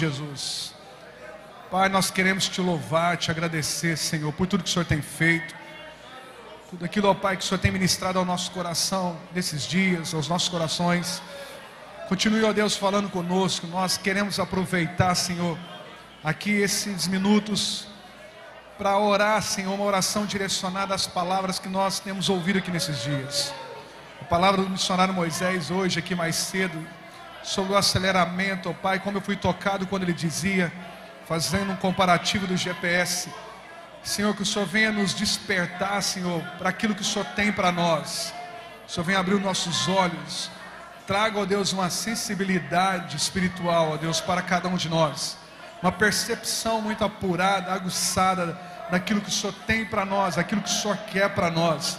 Jesus. Pai, nós queremos te louvar, te agradecer, Senhor, por tudo que o Senhor tem feito, tudo aquilo, ó Pai, que o Senhor tem ministrado ao nosso coração nesses dias, aos nossos corações. Continue, ó Deus, falando conosco. Nós queremos aproveitar, Senhor, aqui esses minutos para orar, Senhor, uma oração direcionada às palavras que nós temos ouvido aqui nesses dias. A palavra do missionário Moisés hoje, aqui mais cedo, sobre o aceleramento, ó Pai, como eu fui tocado quando ele dizia, fazendo um comparativo do GPS. Senhor, que o Senhor venha nos despertar, Senhor, para aquilo que o Senhor tem para nós. O Senhor venha abrir os nossos olhos. Traga, ó Deus, uma sensibilidade espiritual, ó Deus, para cada um de nós. Uma percepção muito apurada, aguçada daquilo que o Senhor tem para nós, aquilo que o Senhor quer para nós.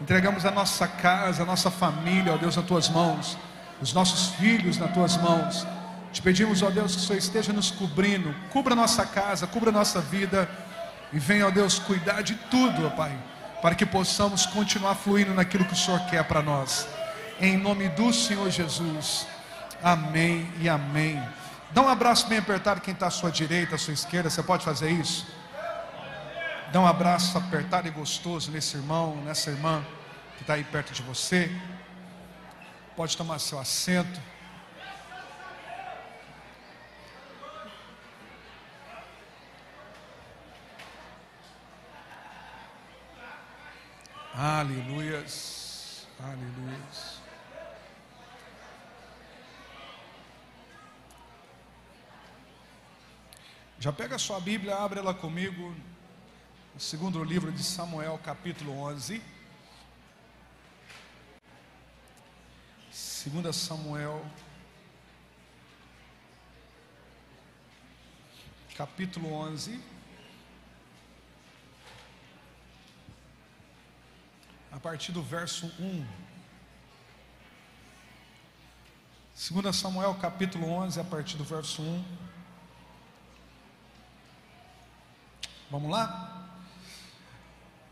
Entregamos a nossa casa, a nossa família, ó Deus, nas tuas mãos os nossos filhos nas tuas mãos. Te pedimos, ó Deus, que o Senhor esteja nos cobrindo, cubra nossa casa, cubra nossa vida e venha, ó Deus, cuidar de tudo, ó Pai, para que possamos continuar fluindo naquilo que o Senhor quer para nós. Em nome do Senhor Jesus. Amém e amém. Dá um abraço bem apertado quem está à sua direita, à sua esquerda. Você pode fazer isso? Dá um abraço apertado e gostoso nesse irmão, nessa irmã que está aí perto de você. Pode tomar seu assento. Aleluias, aleluias. Já pega a sua Bíblia, abre ela comigo, no segundo livro de Samuel, capítulo 11. 2 Samuel, capítulo 11. A partir do verso 1. 2 Samuel, capítulo 11, a partir do verso 1. Vamos lá?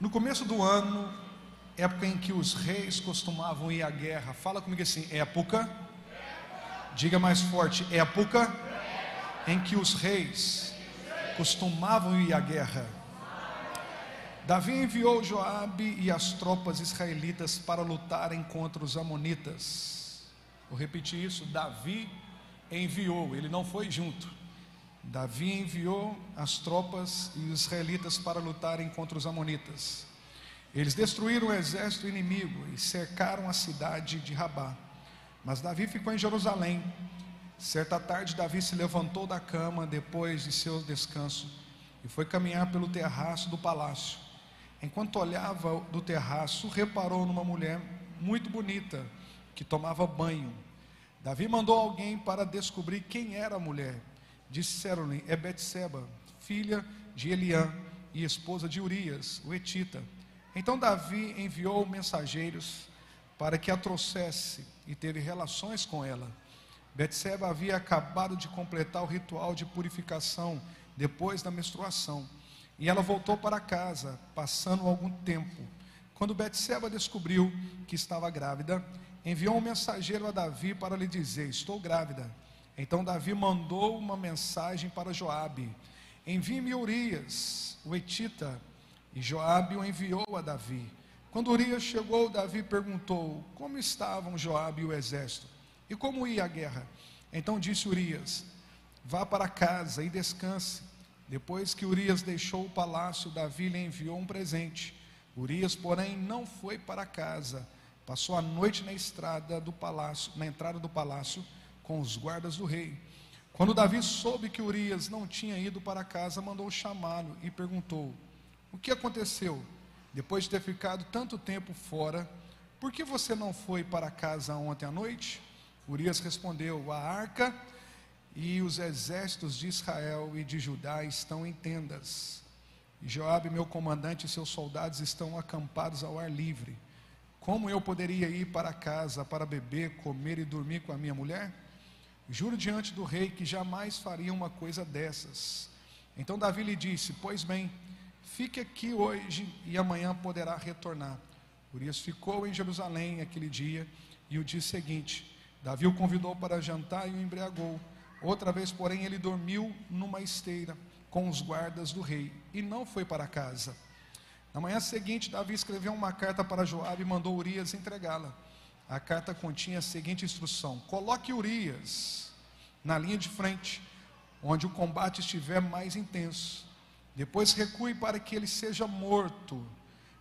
No começo do ano, época em que os reis costumavam ir à guerra. Fala comigo assim: época. Diga mais forte: época em que os reis costumavam ir à guerra. Davi enviou Joabe e as tropas israelitas para lutarem contra os amonitas. Vou repetir isso: Davi enviou, ele não foi junto. Davi enviou as tropas e os israelitas para lutarem contra os amonitas. Eles destruíram o exército inimigo e cercaram a cidade de Rabá. Mas Davi ficou em Jerusalém. Certa tarde, Davi se levantou da cama depois de seu descanso e foi caminhar pelo terraço do palácio. Enquanto olhava do terraço, reparou numa mulher muito bonita que tomava banho. Davi mandou alguém para descobrir quem era a mulher. Disseram-lhe: É Betseba, filha de Eliã e esposa de Urias, o etita. Então Davi enviou mensageiros para que a trouxesse e teve relações com ela. Betseba havia acabado de completar o ritual de purificação depois da menstruação, e ela voltou para casa, passando algum tempo. Quando Betseba descobriu que estava grávida, enviou um mensageiro a Davi para lhe dizer: "Estou grávida". Então Davi mandou uma mensagem para Joabe: "Envie-me Urias, o etita, e Joabe o enviou a Davi. Quando Urias chegou, Davi perguntou: Como estavam Joabe e o exército? E como ia a guerra? Então disse Urias: Vá para casa e descanse. Depois que Urias deixou o palácio, Davi lhe enviou um presente. Urias, porém, não foi para casa. Passou a noite na estrada do palácio, na entrada do palácio, com os guardas do rei. Quando Davi soube que Urias não tinha ido para casa, mandou chamá-lo e perguntou: o que aconteceu? Depois de ter ficado tanto tempo fora, por que você não foi para casa ontem à noite? Urias respondeu: A arca e os exércitos de Israel e de Judá estão em tendas. E Joabe, meu comandante, e seus soldados estão acampados ao ar livre. Como eu poderia ir para casa para beber, comer e dormir com a minha mulher? Juro diante do rei que jamais faria uma coisa dessas. Então Davi lhe disse: Pois bem, Fique aqui hoje e amanhã poderá retornar. Urias ficou em Jerusalém aquele dia e o dia seguinte. Davi o convidou para jantar e o embriagou. Outra vez, porém, ele dormiu numa esteira com os guardas do rei e não foi para casa. Na manhã seguinte, Davi escreveu uma carta para Joabe e mandou Urias entregá-la. A carta continha a seguinte instrução: Coloque Urias na linha de frente, onde o combate estiver mais intenso. Depois recue para que ele seja morto.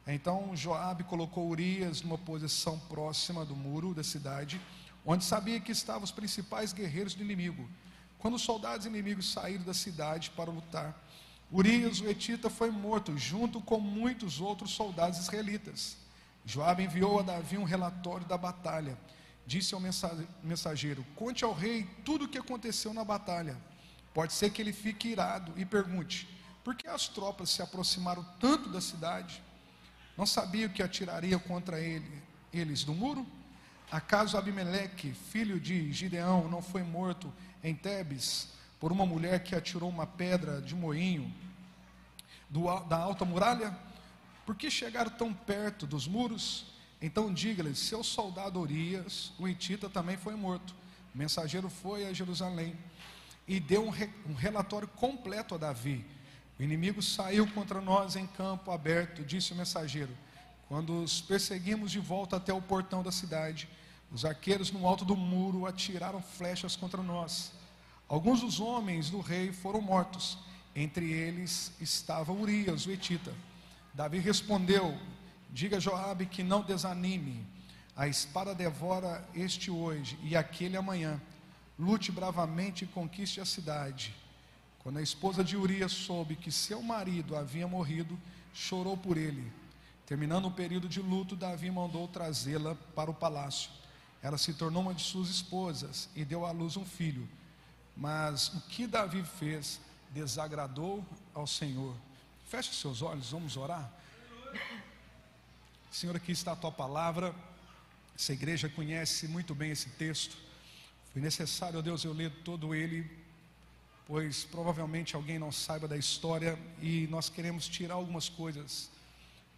Então Joabe colocou Urias numa posição próxima do muro da cidade, onde sabia que estavam os principais guerreiros do inimigo. Quando os soldados inimigos saíram da cidade para lutar, Urias, o etita, foi morto, junto com muitos outros soldados israelitas. Joabe enviou a Davi um relatório da batalha. Disse ao mensageiro: Conte ao rei tudo o que aconteceu na batalha. Pode ser que ele fique irado e pergunte: Por que as tropas se aproximaram tanto da cidade? Não sabia que atiraria contra ele, eles do muro? Acaso Abimeleque, filho de Gideão, não foi morto em Tebes por uma mulher que atirou uma pedra de moinho do, da alta muralha? Por que chegaram tão perto dos muros? Então diga-lhes: seu soldado Urias, o Itita, também foi morto. O mensageiro foi a Jerusalém e deu um, re, um relatório completo a Davi. O inimigo saiu contra nós em campo aberto, disse o mensageiro. Quando os perseguimos de volta até o portão da cidade, os arqueiros no alto do muro atiraram flechas contra nós. Alguns dos homens do rei foram mortos. Entre eles estava Urias, o Etita. Davi respondeu: Diga a Joabe que não desanime. A espada devora este hoje e aquele amanhã. Lute bravamente e conquiste a cidade. Quando a esposa de Urias soube que seu marido havia morrido, chorou por ele. Terminando o período de luto, Davi mandou trazê-la para o palácio. Ela se tornou uma de suas esposas e deu à luz um filho. Mas o que Davi fez desagradou ao Senhor. Feche seus olhos, vamos orar. Senhor, aqui está a tua palavra. Essa igreja conhece muito bem esse texto. Foi necessário, ó Deus, eu ler todo ele, pois provavelmente alguém não saiba da história e nós queremos tirar algumas coisas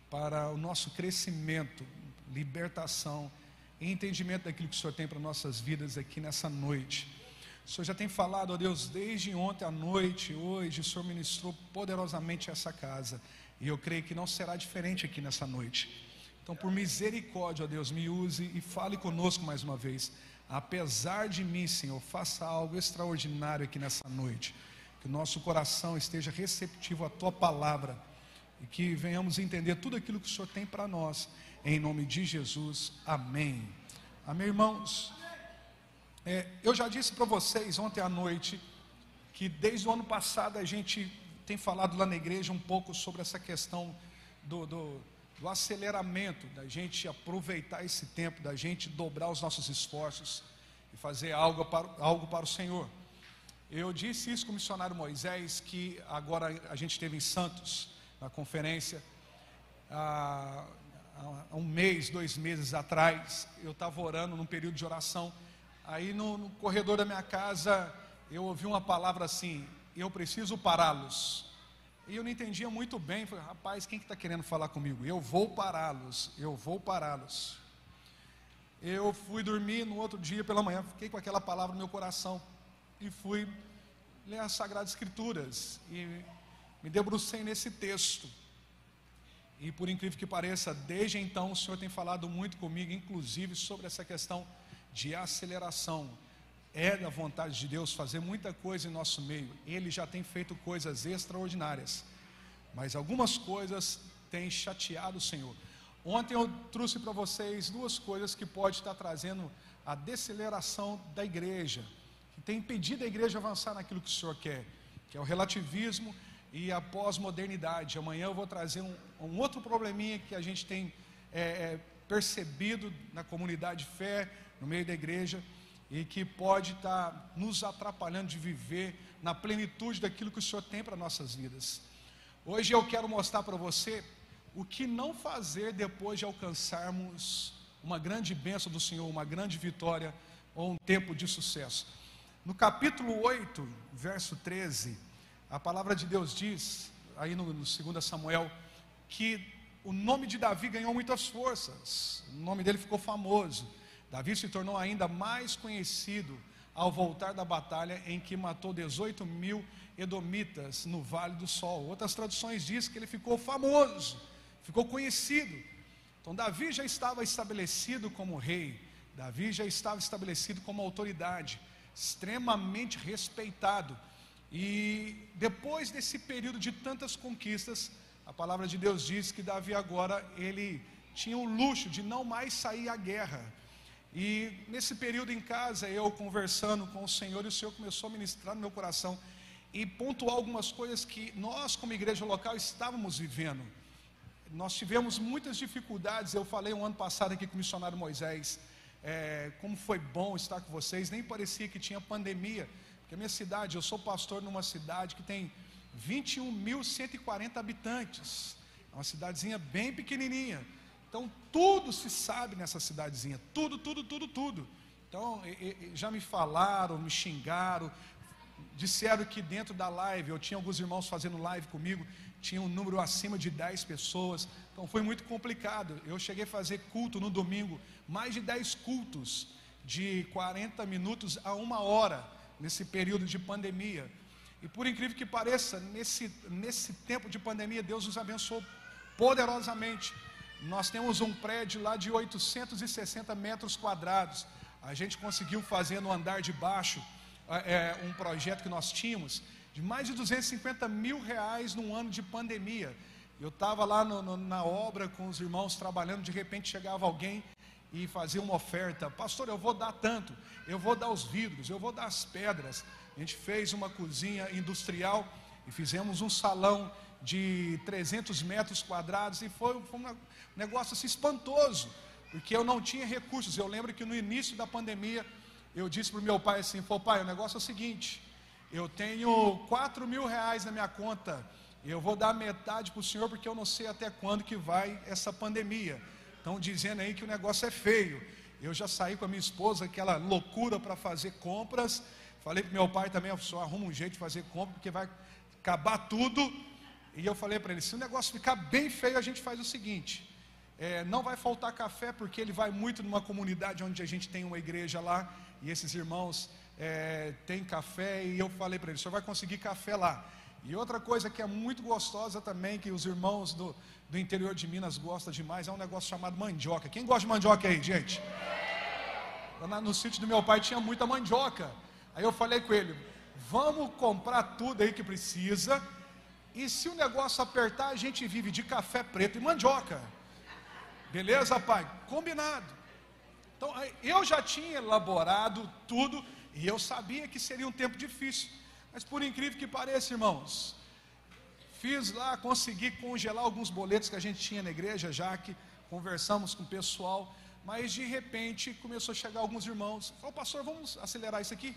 para o nosso crescimento, libertação e entendimento daquilo que o Senhor tem para nossas vidas aqui nessa noite. O Senhor já tem falado, ó Deus, desde ontem à noite, hoje, o Senhor ministrou poderosamente essa casa. E eu creio que não será diferente aqui nessa noite. Então, por misericórdia, ó Deus, me use e fale conosco mais uma vez. Apesar de mim, Senhor, faça algo extraordinário aqui nessa noite. Que o nosso coração esteja receptivo à tua palavra e que venhamos entender tudo aquilo que o Senhor tem para nós. Em nome de Jesus. Amém. Amém, irmãos. É, eu já disse para vocês ontem à noite que desde o ano passado a gente tem falado lá na igreja um pouco sobre essa questão do, do, do aceleramento, da gente aproveitar esse tempo, da gente dobrar os nossos esforços e fazer algo para, algo para o Senhor. Eu disse isso com o missionário Moisés, que agora a gente esteve em Santos, na conferência, há, há um mês, dois meses atrás, eu estava orando num período de oração Aí no, no corredor da minha casa eu ouvi uma palavra assim: eu preciso pará-los. E eu não entendia muito bem. Falei, rapaz, quem que está querendo falar comigo? Eu vou pará-los, eu vou pará-los. Eu fui dormir no outro dia pela manhã, fiquei com aquela palavra no meu coração e fui ler as Sagradas Escrituras e me debrucei nesse texto. E por incrível que pareça, desde então o Senhor tem falado muito comigo, inclusive sobre essa questão de aceleração. É da vontade de Deus fazer muita coisa em nosso meio. Ele já tem feito coisas extraordinárias. Mas algumas coisas têm chateado o Senhor. Ontem eu trouxe para vocês duas coisas que pode estar trazendo a deceleração da igreja, que tem impedido a igreja avançar naquilo que o Senhor quer, que é o relativismo e a pós-modernidade. Amanhã eu vou trazer um, um, outro probleminha que a gente tem é, é, percebido na comunidade de fé, no meio da igreja e que pode estar nos atrapalhando de viver na plenitude daquilo que o Senhor tem para nossas vidas. Hoje eu quero mostrar para você o que não fazer depois de alcançarmos uma grande bênção do Senhor, uma grande vitória ou um tempo de sucesso. No capítulo 8, verso 13, a palavra de Deus diz, aí no, no 2 Samuel, que o nome de Davi ganhou muitas forças, o nome dele ficou famoso. Davi se tornou ainda mais conhecido ao voltar da batalha em que matou 18 mil edomitas no Vale do Sol. Outras traduções dizem que ele ficou famoso, ficou conhecido. Então, Davi já estava estabelecido como rei, Davi já estava estabelecido como autoridade, extremamente respeitado. E depois desse período de tantas conquistas, a palavra de Deus diz que Davi agora ele tinha o luxo de não mais sair à guerra. E nesse período em casa, eu conversando com o Senhor, e o Senhor começou a ministrar no meu coração e pontuar algumas coisas que nós, como igreja local, estávamos vivendo. Nós tivemos muitas dificuldades. Eu falei um ano passado aqui com o missionário Moisés, é, como foi bom estar com vocês. Nem parecia que tinha pandemia, porque a minha cidade, eu sou pastor numa cidade que tem 21.140 habitantes, é uma cidadezinha bem pequenininha. Então, tudo se sabe nessa cidadezinha, tudo, tudo, tudo, tudo. Então, já me falaram, me xingaram, disseram que dentro da live, eu tinha alguns irmãos fazendo live comigo, tinha um número acima de 10 pessoas, então foi muito complicado. Eu cheguei a fazer culto no domingo, mais de 10 cultos, de 40 minutos a uma hora, nesse período de pandemia. E por incrível que pareça, nesse, nesse tempo de pandemia, Deus nos abençoou poderosamente. Nós temos um prédio lá de 860 metros quadrados. A gente conseguiu fazer no andar de baixo é, um projeto que nós tínhamos de mais de 250 mil reais num ano de pandemia. Eu estava lá no, no, na obra com os irmãos trabalhando, de repente chegava alguém e fazia uma oferta: Pastor, eu vou dar tanto, eu vou dar os vidros, eu vou dar as pedras. A gente fez uma cozinha industrial e fizemos um salão de 300 metros quadrados e foi, foi um negócio assim espantoso, porque eu não tinha recursos. Eu lembro que no início da pandemia eu disse para o meu pai assim: Pô, pai, o negócio é o seguinte, eu tenho 4 mil reais na minha conta, eu vou dar metade para o senhor porque eu não sei até quando que vai essa pandemia. Estão dizendo aí que o negócio é feio. Eu já saí com a minha esposa, aquela loucura para fazer compras. Falei para meu pai também, só arruma um jeito de fazer compra, porque vai acabar tudo. E eu falei para ele: se o negócio ficar bem feio, a gente faz o seguinte: é, não vai faltar café, porque ele vai muito numa comunidade onde a gente tem uma igreja lá, e esses irmãos é, têm café, e eu falei para ele: o senhor vai conseguir café lá. E outra coisa que é muito gostosa também, que os irmãos do, do interior de Minas gostam demais, é um negócio chamado mandioca. Quem gosta de mandioca aí, gente? No, no sítio do meu pai tinha muita mandioca. Aí eu falei com ele: vamos comprar tudo aí que precisa e se o negócio apertar, a gente vive de café preto e mandioca. Beleza, pai? Combinado. Então, eu já tinha elaborado tudo e eu sabia que seria um tempo difícil. Mas por incrível que pareça, irmãos, fiz lá, consegui congelar alguns boletos que a gente tinha na igreja, já que conversamos com o pessoal. Mas de repente começou a chegar alguns irmãos. Falou, pastor, vamos acelerar isso aqui?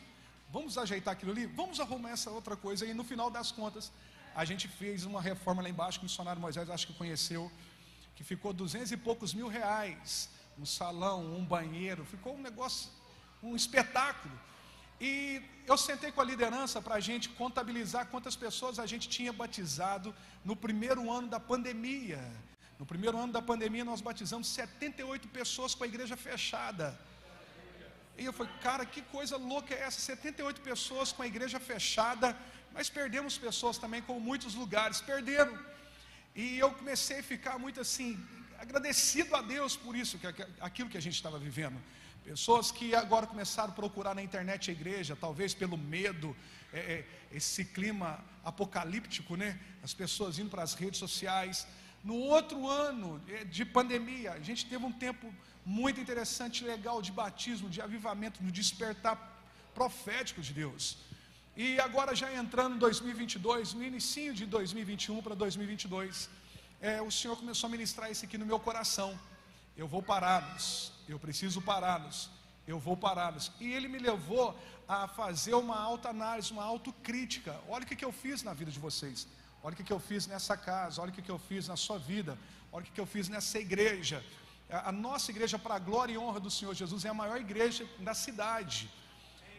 Vamos ajeitar aquilo ali? Vamos arrumar essa outra coisa. E no final das contas, a gente fez uma reforma lá embaixo que o missionário Moisés acho que conheceu, que ficou duzentos e poucos mil reais, um salão, um banheiro, ficou um negócio, um espetáculo. E eu sentei com a liderança para a gente contabilizar quantas pessoas a gente tinha batizado no primeiro ano da pandemia. No primeiro ano da pandemia, nós batizamos 78 pessoas com a igreja fechada. E eu falei, cara, que coisa louca é essa? 78 pessoas com a igreja fechada, mas perdemos pessoas também, como muitos lugares perderam. E eu comecei a ficar muito assim, agradecido a Deus por isso, que, aquilo que a gente estava vivendo. Pessoas que agora começaram a procurar na internet a igreja, talvez pelo medo, é, é, esse clima apocalíptico, né? As pessoas indo para as redes sociais. No outro ano é, de pandemia, a gente teve um tempo muito interessante, legal, de batismo, de avivamento, no despertar profético de Deus. E agora já entrando em 2022, no início de 2021 para 2022, é, o Senhor começou a ministrar isso aqui no meu coração. Eu vou pará-los, eu preciso pará-los, eu vou pará-los. E Ele me levou a fazer uma alta análise, uma autocrítica. Olha o que, que eu fiz na vida de vocês. Olha o que, que eu fiz nessa casa, olha o que, que eu fiz na sua vida, olha o que, que eu fiz nessa igreja. A nossa igreja, para a glória e honra do Senhor Jesus, é a maior igreja da cidade.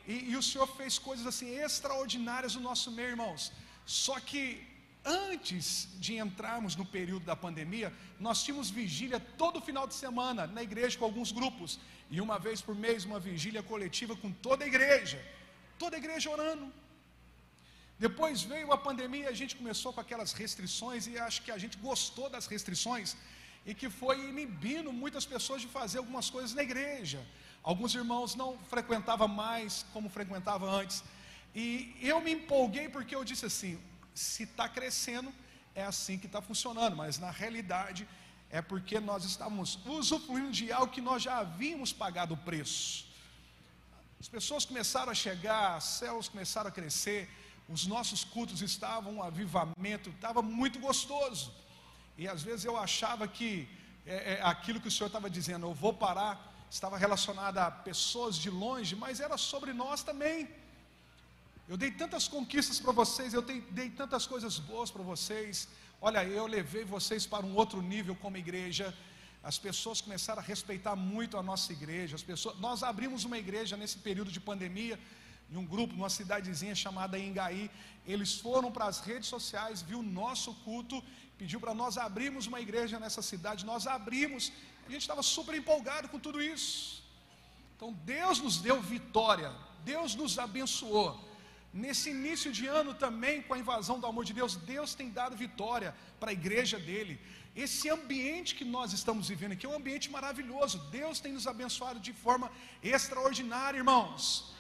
E, e o Senhor fez coisas assim extraordinárias no nosso meio, irmãos. Só que antes de entrarmos no período da pandemia, nós tínhamos vigília todo final de semana na igreja com alguns grupos. e uma vez por mês uma vigília coletiva com toda a igreja, toda a igreja orando. Depois veio a pandemia, a gente começou com aquelas restrições e acho que a gente gostou das restrições e que foi inibindo muitas pessoas de fazer algumas coisas na igreja. Alguns irmãos não frequentavam mais como frequentavam antes. E eu me empolguei porque eu disse assim: se está crescendo, é assim que está funcionando, mas na realidade é porque nós estamos usufruindo de algo que nós já havíamos pagado o preço. As pessoas começaram a chegar, céus começaram a crescer, os nossos cultos estavam um avivamento, estava muito gostoso. E às vezes eu achava que é, é, aquilo que o Senhor estava dizendo, eu vou parar, estava relacionado a pessoas de longe, mas era sobre nós também. Eu dei tantas conquistas para vocês, eu dei, dei tantas coisas boas para vocês. Olha, eu levei vocês para um outro nível como igreja. As pessoas começaram a respeitar muito a nossa igreja. As pessoas, nós abrimos uma igreja nesse período de pandemia em um grupo, numa cidadezinha chamada Ingaí. Eles foram para as redes sociais, viu o nosso culto, pediu para nós abrirmos uma igreja nessa cidade. Nós abrimos, a gente estava super empolgado com tudo isso. Então Deus nos deu vitória, Deus nos abençoou. Nesse início de ano também, com a invasão do amor de Deus, Deus tem dado vitória para a igreja dele. Esse ambiente que nós estamos vivendo aqui é um ambiente maravilhoso. Deus tem nos abençoado de forma extraordinária, irmãos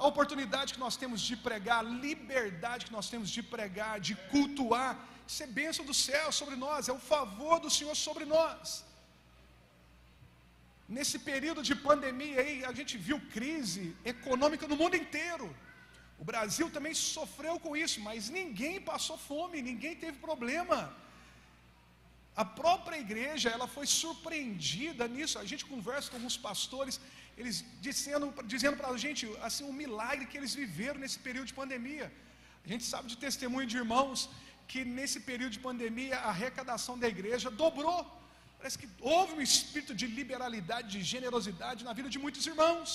a oportunidade que nós temos de pregar, a liberdade que nós temos de pregar, de cultuar, isso é bênção do céu sobre nós, é o favor do Senhor sobre nós. Nesse período de pandemia aí, a gente viu crise econômica no mundo inteiro. O Brasil também sofreu com isso, mas ninguém passou fome, ninguém teve problema. A própria igreja, ela foi surpreendida nisso. A gente conversa com alguns pastores, eles dizendo, dizendo para a gente assim um milagre que eles viveram nesse período de pandemia. A gente sabe de testemunho de irmãos que nesse período de pandemia a arrecadação da igreja dobrou. Parece que houve um espírito de liberalidade, de generosidade na vida de muitos irmãos.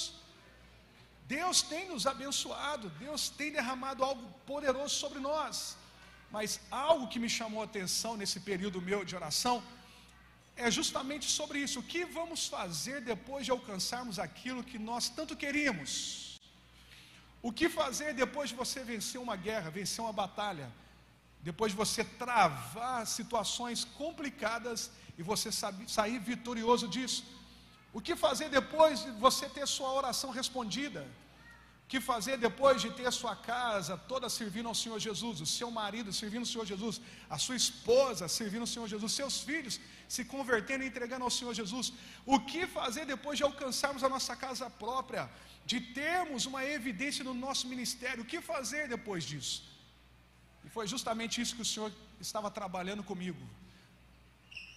Deus tem nos abençoado, Deus tem derramado algo poderoso sobre nós. Mas algo que me chamou a atenção nesse período meu de oração é justamente sobre isso. O que vamos fazer depois de alcançarmos aquilo que nós tanto queríamos? O que fazer depois de você vencer uma guerra, vencer uma batalha? Depois de você travar situações complicadas e você sair vitorioso disso? O que fazer depois de você ter sua oração respondida? que fazer depois de ter sua casa toda servindo ao Senhor Jesus, o seu marido servindo ao Senhor Jesus, a sua esposa servindo ao Senhor Jesus, seus filhos se convertendo e entregando ao Senhor Jesus. O que fazer depois de alcançarmos a nossa casa própria, de termos uma evidência no nosso ministério? O que fazer depois disso? E foi justamente isso que o Senhor estava trabalhando comigo.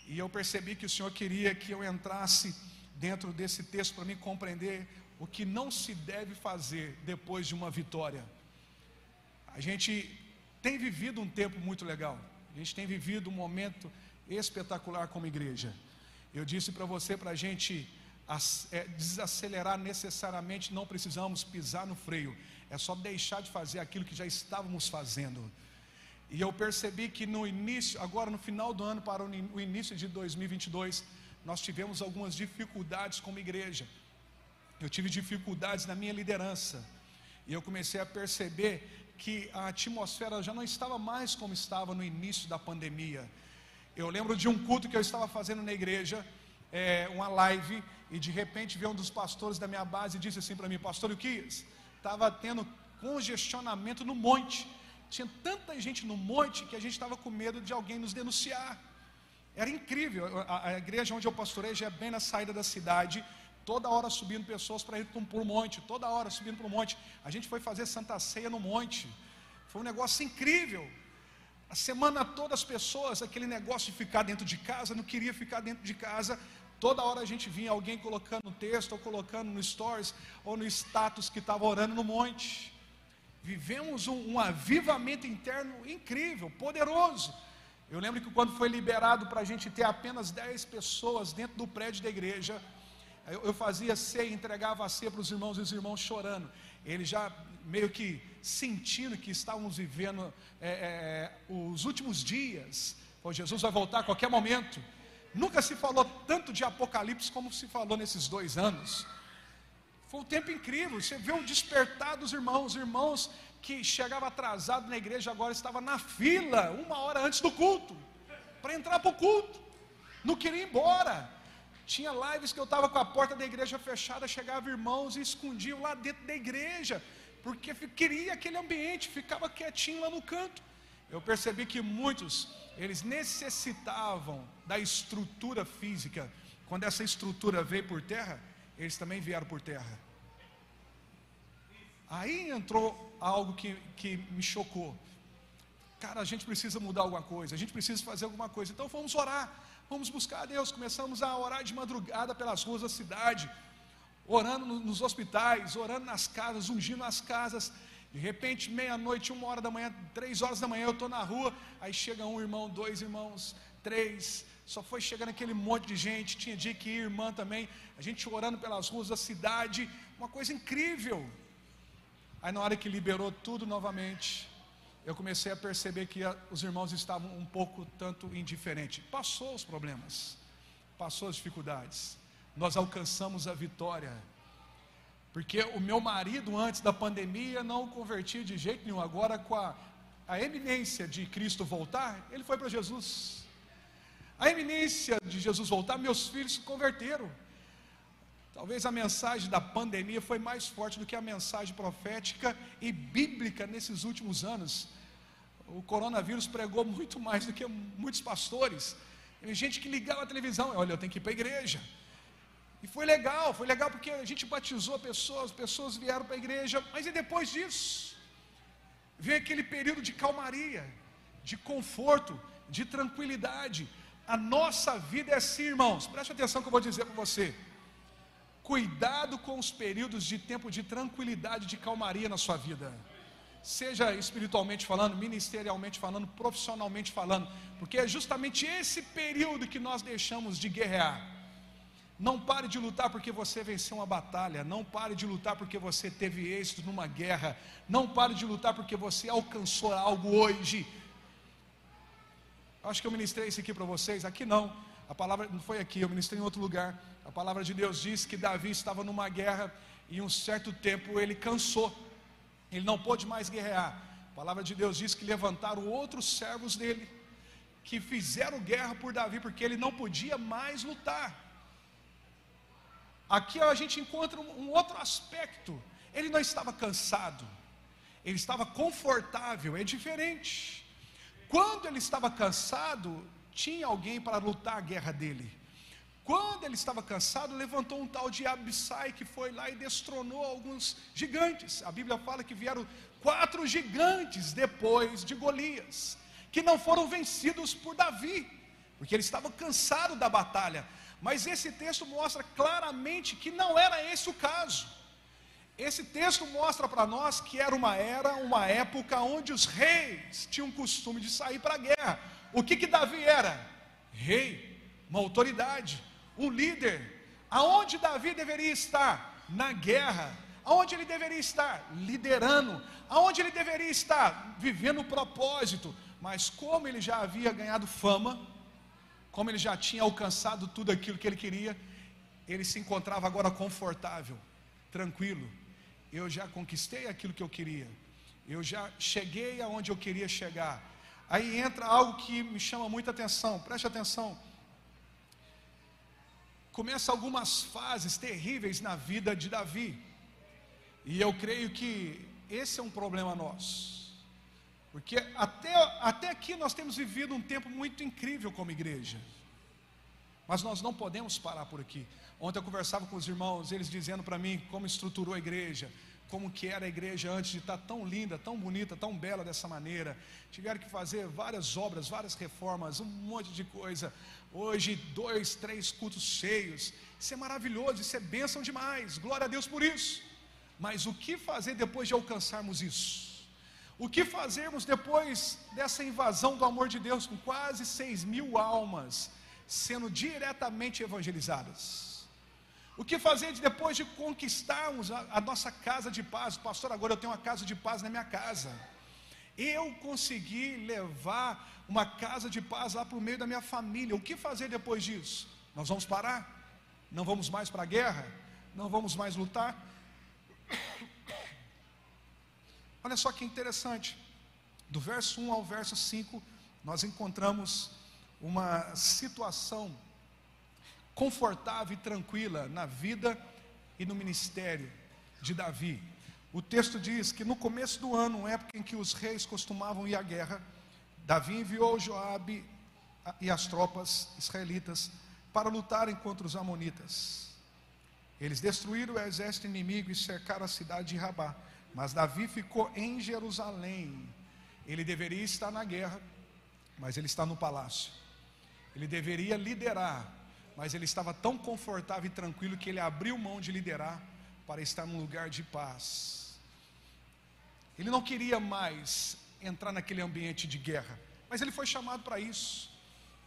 E eu percebi que o Senhor queria que eu entrasse dentro desse texto para me compreender o que não se deve fazer depois de uma vitória. A gente tem vivido um tempo muito legal, a gente tem vivido um momento espetacular como igreja. Eu disse para você, para a gente é, desacelerar necessariamente, não precisamos pisar no freio, é só deixar de fazer aquilo que já estávamos fazendo. E eu percebi que no início, agora no final do ano para o início de 2022, nós tivemos algumas dificuldades como igreja. Eu tive dificuldades na minha liderança. E eu comecei a perceber que a atmosfera já não estava mais como estava no início da pandemia. Eu lembro de um culto que eu estava fazendo na igreja, é, uma live, e de repente veio um dos pastores da minha base e disse assim para mim: Pastor, que estava tendo congestionamento no monte. Tinha tanta gente no monte que a gente estava com medo de alguém nos denunciar. Era incrível. A, a igreja onde eu pastorei já é bem na saída da cidade toda hora subindo pessoas para ir para o monte, toda hora subindo para o monte. A gente foi fazer Santa Ceia no monte. Foi um negócio incrível. A semana toda as pessoas, aquele negócio de ficar dentro de casa, não queria ficar dentro de casa. Toda hora a gente vinha alguém colocando texto, ou colocando no stories, ou no status que estava orando no monte. Vivemos um, um avivamento interno incrível, poderoso. Eu lembro que quando foi liberado para a gente ter apenas 10 pessoas dentro do prédio da igreja, eu, eu fazia ceia, entregava a ceia para os irmãos e os irmãos chorando. Eles já meio que sentindo que estávamos vivendo é, é, os últimos dias. Pô, Jesus vai voltar a qualquer momento. Nunca se falou tanto de Apocalipse como se falou nesses dois anos. Foi um tempo incrível. Você vê o despertar dos irmãos, irmãos que chegava atrasado na igreja agora estava na fila uma hora antes do culto para entrar para o culto. Não queria ir embora. Tinha lives que eu estava com a porta da igreja fechada, chegava irmãos e escondiam lá dentro da igreja, porque queria aquele ambiente, ficava quietinho lá no canto. Eu percebi que muitos, eles necessitavam da estrutura física. Quando essa estrutura veio por terra, eles também vieram por terra. Aí entrou algo que, que me chocou. Cara, a gente precisa mudar alguma coisa, a gente precisa fazer alguma coisa. Então vamos orar, vamos buscar a Deus. Começamos a orar de madrugada pelas ruas da cidade, orando nos hospitais, orando nas casas, ungindo as casas. De repente, meia-noite, uma hora da manhã, três horas da manhã, eu estou na rua, aí chega um irmão, dois irmãos, três, só foi chegando aquele monte de gente, tinha dia que ir, irmã também, a gente orando pelas ruas da cidade, uma coisa incrível. Aí na hora que liberou tudo novamente, eu comecei a perceber que os irmãos estavam um pouco tanto indiferentes. Passou os problemas, passou as dificuldades, nós alcançamos a vitória. Porque o meu marido, antes da pandemia, não convertia de jeito nenhum. Agora, com a, a eminência de Cristo voltar, ele foi para Jesus. A eminência de Jesus voltar, meus filhos se converteram. Talvez a mensagem da pandemia foi mais forte do que a mensagem profética e bíblica nesses últimos anos. O coronavírus pregou muito mais do que muitos pastores. Tem gente que ligava a televisão, olha, eu tenho que ir para a igreja. E foi legal, foi legal porque a gente batizou pessoas, pessoas vieram para a igreja, mas e depois disso? Veio aquele período de calmaria, de conforto, de tranquilidade. A nossa vida é assim, irmãos. Preste atenção que eu vou dizer para você. Cuidado com os períodos de tempo de tranquilidade, de calmaria na sua vida. Seja espiritualmente falando, ministerialmente falando, profissionalmente falando, porque é justamente esse período que nós deixamos de guerrear não pare de lutar porque você venceu uma batalha. Não pare de lutar porque você teve êxito numa guerra. Não pare de lutar porque você alcançou algo hoje. Acho que eu ministrei isso aqui para vocês. Aqui não. A palavra não foi aqui, eu ministrei em outro lugar. A palavra de Deus diz que Davi estava numa guerra e um certo tempo ele cansou. Ele não pôde mais guerrear. A palavra de Deus diz que levantaram outros servos dele que fizeram guerra por Davi porque ele não podia mais lutar. Aqui a gente encontra um outro aspecto. Ele não estava cansado, ele estava confortável, é diferente. Quando ele estava cansado, tinha alguém para lutar a guerra dele. Quando ele estava cansado, levantou um tal de Abissai que foi lá e destronou alguns gigantes. A Bíblia fala que vieram quatro gigantes depois de Golias, que não foram vencidos por Davi, porque ele estava cansado da batalha. Mas esse texto mostra claramente que não era esse o caso. Esse texto mostra para nós que era uma era, uma época onde os reis tinham costume de sair para a guerra. O que que Davi era? Rei, uma autoridade, um líder. Aonde Davi deveria estar? Na guerra. Aonde ele deveria estar? Liderando. Aonde ele deveria estar? Vivendo o propósito. Mas como ele já havia ganhado fama, como ele já tinha alcançado tudo aquilo que ele queria, ele se encontrava agora confortável, tranquilo. Eu já conquistei aquilo que eu queria, eu já cheguei aonde eu queria chegar. Aí entra algo que me chama muita atenção, preste atenção. Começa algumas fases terríveis na vida de Davi, e eu creio que esse é um problema nosso. Porque até, até aqui nós temos vivido um tempo muito incrível como igreja. Mas nós não podemos parar por aqui. Ontem eu conversava com os irmãos, eles dizendo para mim como estruturou a igreja, como que era a igreja antes de estar tão linda, tão bonita, tão bela dessa maneira. Tiveram que fazer várias obras, várias reformas, um monte de coisa. Hoje, dois, três cultos cheios. Isso é maravilhoso, isso é bênção demais. Glória a Deus por isso. Mas o que fazer depois de alcançarmos isso? O que fazermos depois dessa invasão do amor de Deus com quase seis mil almas sendo diretamente evangelizadas? O que fazer depois de conquistarmos a, a, nossa casa de paz? Pastor, agora eu tenho uma casa de paz na minha casa. Eu consegui levar uma casa de paz lá para o meio da minha família. O que fazer depois disso? Nós vamos parar? Não vamos mais para a guerra? Não vamos mais lutar? Olha só que interessante. Do verso 1 ao verso 5, nós encontramos uma situação confortável e tranquila na vida e no ministério de Davi. O texto diz que no começo do ano, época em que os reis costumavam ir à guerra, Davi enviou Joabe e as tropas israelitas para lutarem contra os amonitas. Eles destruíram o exército inimigo e cercaram a cidade de Rabá. Mas Davi ficou em Jerusalém. Ele deveria estar na guerra, mas ele está no palácio. Ele deveria liderar, mas ele estava tão confortável e tranquilo que ele abriu mão de liderar para estar num lugar de paz. Ele não queria mais entrar naquele ambiente de guerra, mas ele foi chamado para isso.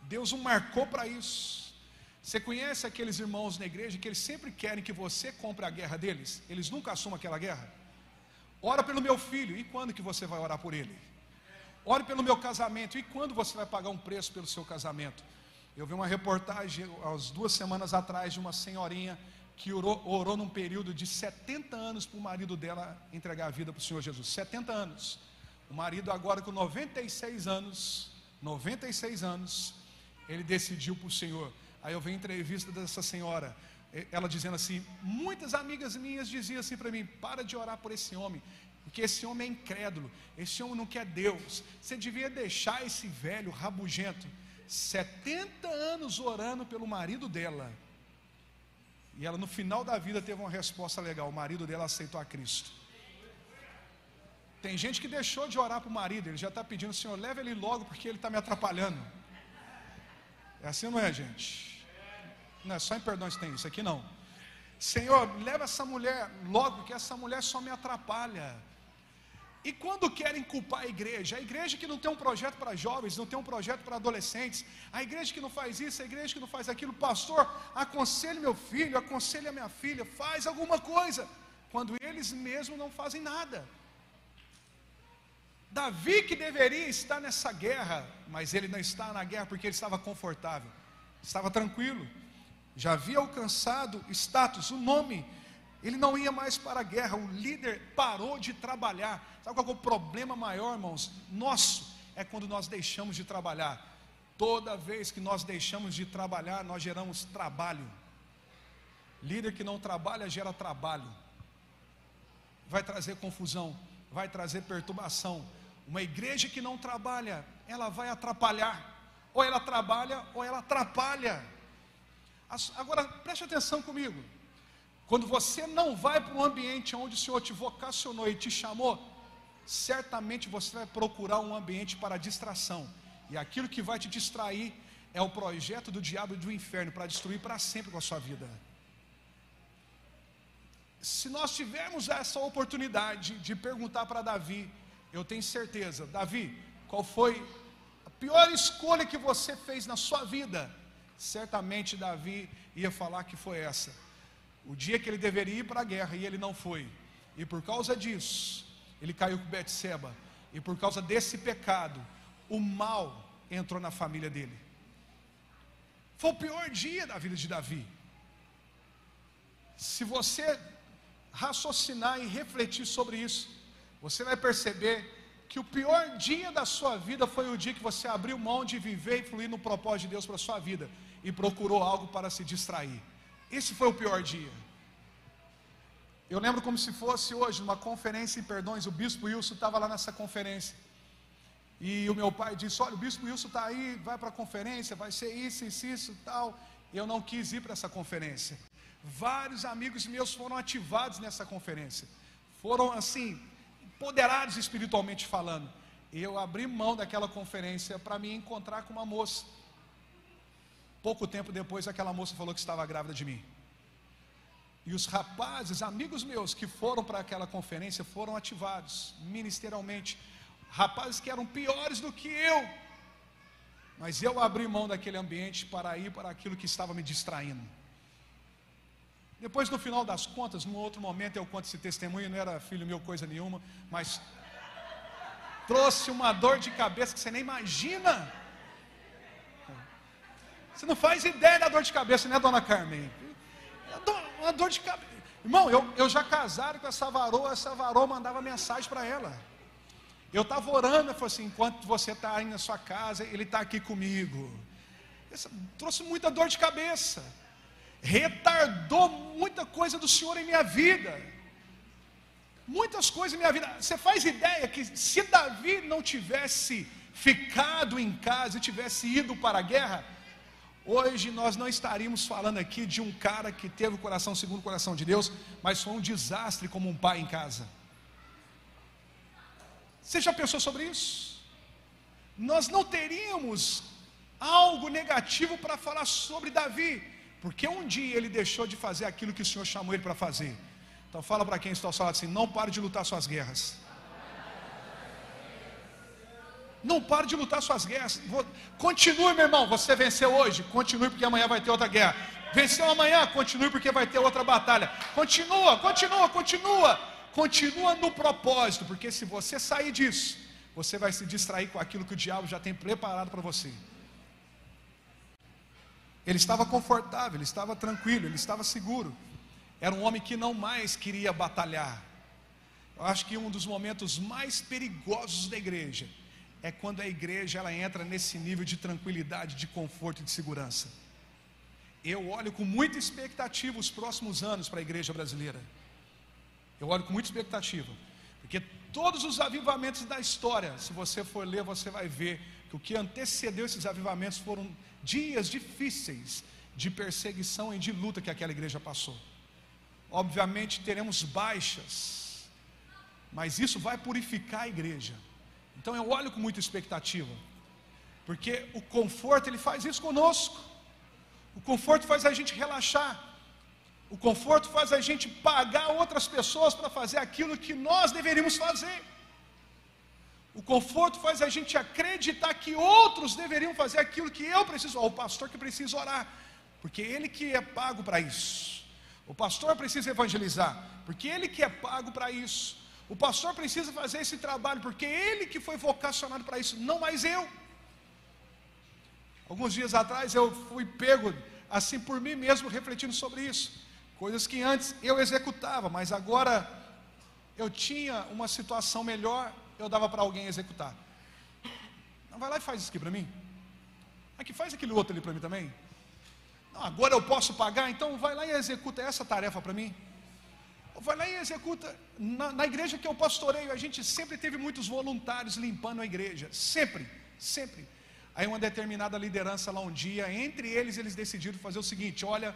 Deus o marcou para isso. Você conhece aqueles irmãos na igreja que eles sempre querem que você compre a guerra deles? Eles nunca assumam aquela guerra. Ora pelo meu filho, e quando que você vai orar por ele? Ore pelo meu casamento, e quando você vai pagar um preço pelo seu casamento? Eu vi uma reportagem há duas semanas atrás de uma senhorinha que orou, orou num período de 70 anos para o marido dela entregar a vida para o Senhor Jesus. 70 anos. O marido, agora com 96 anos, 96 anos, ele decidiu para o Senhor. Aí eu vi entrevista dessa senhora, ela dizendo assim: muitas amigas minhas diziam assim para mim: para de orar por esse homem, porque esse homem é incrédulo, esse homem não quer Deus. Você devia deixar esse velho rabugento 70 anos orando pelo marido dela. E ela no final da vida teve uma resposta legal. O marido dela aceitou a Cristo. Tem gente que deixou de orar para o marido, ele já está pedindo, Senhor, leva ele logo porque ele está me atrapalhando. É assim não é, gente? Não é só em perdões tem isso, aqui não. Senhor, leva essa mulher logo, porque essa mulher só me atrapalha. E quando querem culpar a igreja, a igreja que não tem um projeto para jovens, não tem um projeto para adolescentes, a igreja que não faz isso, a igreja que não faz aquilo, pastor, aconselhe meu filho, aconselhe a minha filha, faz alguma coisa, quando eles mesmos não fazem nada. Davi que deveria estar nessa guerra, mas ele não está na guerra porque ele estava confortável, estava tranquilo, já havia alcançado status, o nome ele não ia mais para a guerra, o líder parou de trabalhar. Sabe qual é o problema maior, irmãos? Nosso é quando nós deixamos de trabalhar. Toda vez que nós deixamos de trabalhar, nós geramos trabalho. Líder que não trabalha gera trabalho. Vai trazer confusão, vai trazer perturbação. Uma igreja que não trabalha, ela vai atrapalhar. Ou ela trabalha ou ela atrapalha. Agora preste atenção comigo. Quando você não vai para um ambiente onde o Senhor te vocacionou e te chamou, certamente você vai procurar um ambiente para distração. E aquilo que vai te distrair é o projeto do diabo e do inferno para destruir para sempre com a sua vida. Se nós tivermos essa oportunidade de perguntar para Davi, eu tenho certeza, Davi, qual foi a pior escolha que você fez na sua vida? Certamente Davi ia falar que foi essa o dia que ele deveria ir para a guerra e ele não foi. E por causa disso, ele caiu com Betseba. E por causa desse pecado, o mal entrou na família dele. Foi o pior dia da vida de Davi. Se você raciocinar e refletir sobre isso, você vai perceber que o pior dia da sua vida foi o dia que você abriu mão de viver e fluir no propósito de Deus para a sua vida e procurou algo para se distrair. Esse foi o pior dia. Eu lembro como se fosse hoje, numa conferência em perdões, o bispo Wilson estava lá nessa conferência. E o meu pai disse: Olha, o bispo Wilson está aí, vai para a conferência, vai ser isso, isso, isso tal. Eu não quis ir para essa conferência. Vários amigos meus foram ativados nessa conferência. Foram assim, empoderados espiritualmente falando. Eu abri mão daquela conferência para me encontrar com uma moça. Pouco tempo depois, aquela moça falou que estava grávida de mim. E os rapazes, amigos meus, que foram para aquela conferência, foram ativados ministerialmente. Rapazes que eram piores do que eu. Mas eu abri mão daquele ambiente para ir para aquilo que estava me distraindo. Depois, no final das contas, num outro momento, eu conto esse testemunho, não era filho meu coisa nenhuma, mas trouxe uma dor de cabeça que você nem imagina. Você não faz ideia da dor de cabeça, né, dona Carmen? Uma dor de cabeça. Irmão, eu, eu já casaram com essa varoa, essa varoa mandava mensagem para ela. Eu estava orando, eu falei assim, enquanto você está aí na sua casa, ele está aqui comigo. Essa, trouxe muita dor de cabeça. Retardou muita coisa do Senhor em minha vida. Muitas coisas em minha vida. Você faz ideia que se Davi não tivesse ficado em casa e tivesse ido para a guerra, Hoje nós não estaríamos falando aqui de um cara que teve o coração segundo o coração de Deus, mas foi um desastre como um pai em casa. Você já pensou sobre isso? Nós não teríamos algo negativo para falar sobre Davi, porque um dia ele deixou de fazer aquilo que o Senhor chamou ele para fazer. Então fala para quem está ao seu lado assim: não pare de lutar suas guerras. Não pare de lutar suas guerras. Continue, meu irmão. Você venceu hoje, continue porque amanhã vai ter outra guerra. Venceu amanhã, continue porque vai ter outra batalha. Continua, continua, continua. Continua no propósito, porque se você sair disso, você vai se distrair com aquilo que o diabo já tem preparado para você. Ele estava confortável, ele estava tranquilo, ele estava seguro. Era um homem que não mais queria batalhar. Eu acho que um dos momentos mais perigosos da igreja é quando a igreja ela entra nesse nível de tranquilidade, de conforto e de segurança. Eu olho com muita expectativa os próximos anos para a igreja brasileira. Eu olho com muita expectativa, porque todos os avivamentos da história, se você for ler, você vai ver que o que antecedeu esses avivamentos foram dias difíceis de perseguição e de luta que aquela igreja passou. Obviamente teremos baixas, mas isso vai purificar a igreja. Então eu olho com muita expectativa, porque o conforto ele faz isso conosco. O conforto faz a gente relaxar. O conforto faz a gente pagar outras pessoas para fazer aquilo que nós deveríamos fazer. O conforto faz a gente acreditar que outros deveriam fazer aquilo que eu preciso, ou o pastor que precisa orar, porque ele que é pago para isso. O pastor precisa evangelizar, porque ele que é pago para isso. O pastor precisa fazer esse trabalho, porque ele que foi vocacionado para isso, não mais eu. Alguns dias atrás eu fui pego assim por mim mesmo, refletindo sobre isso. Coisas que antes eu executava, mas agora eu tinha uma situação melhor, eu dava para alguém executar. Não, vai lá e faz isso aqui para mim. Aqui faz aquele outro ali para mim também. Não, agora eu posso pagar, então vai lá e executa essa tarefa para mim. Vai lá e executa. Na, na, igreja que eu pastoreio, a gente sempre teve muitos voluntários limpando a igreja. Sempre, sempre. Aí uma determinada liderança lá um dia, entre eles, eles decidiram fazer o seguinte: olha,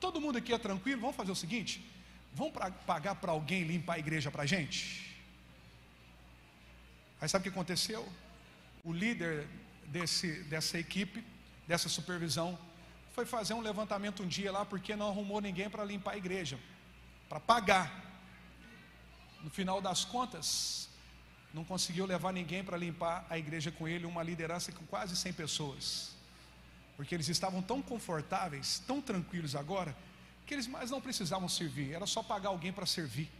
todo mundo aqui é tranquilo, vamos fazer o seguinte: vamos pra, pagar para alguém limpar a igreja para a gente? Aí sabe o que aconteceu? O líder desse, dessa equipe, dessa supervisão, foi fazer um levantamento um dia lá, porque não arrumou ninguém para limpar a igreja para pagar. No final das contas, não conseguiu levar ninguém para limpar a igreja com ele, uma liderança com quase 100 pessoas. Porque eles estavam tão confortáveis, tão tranquilos agora, que eles mais não precisavam servir, era só pagar alguém para servir.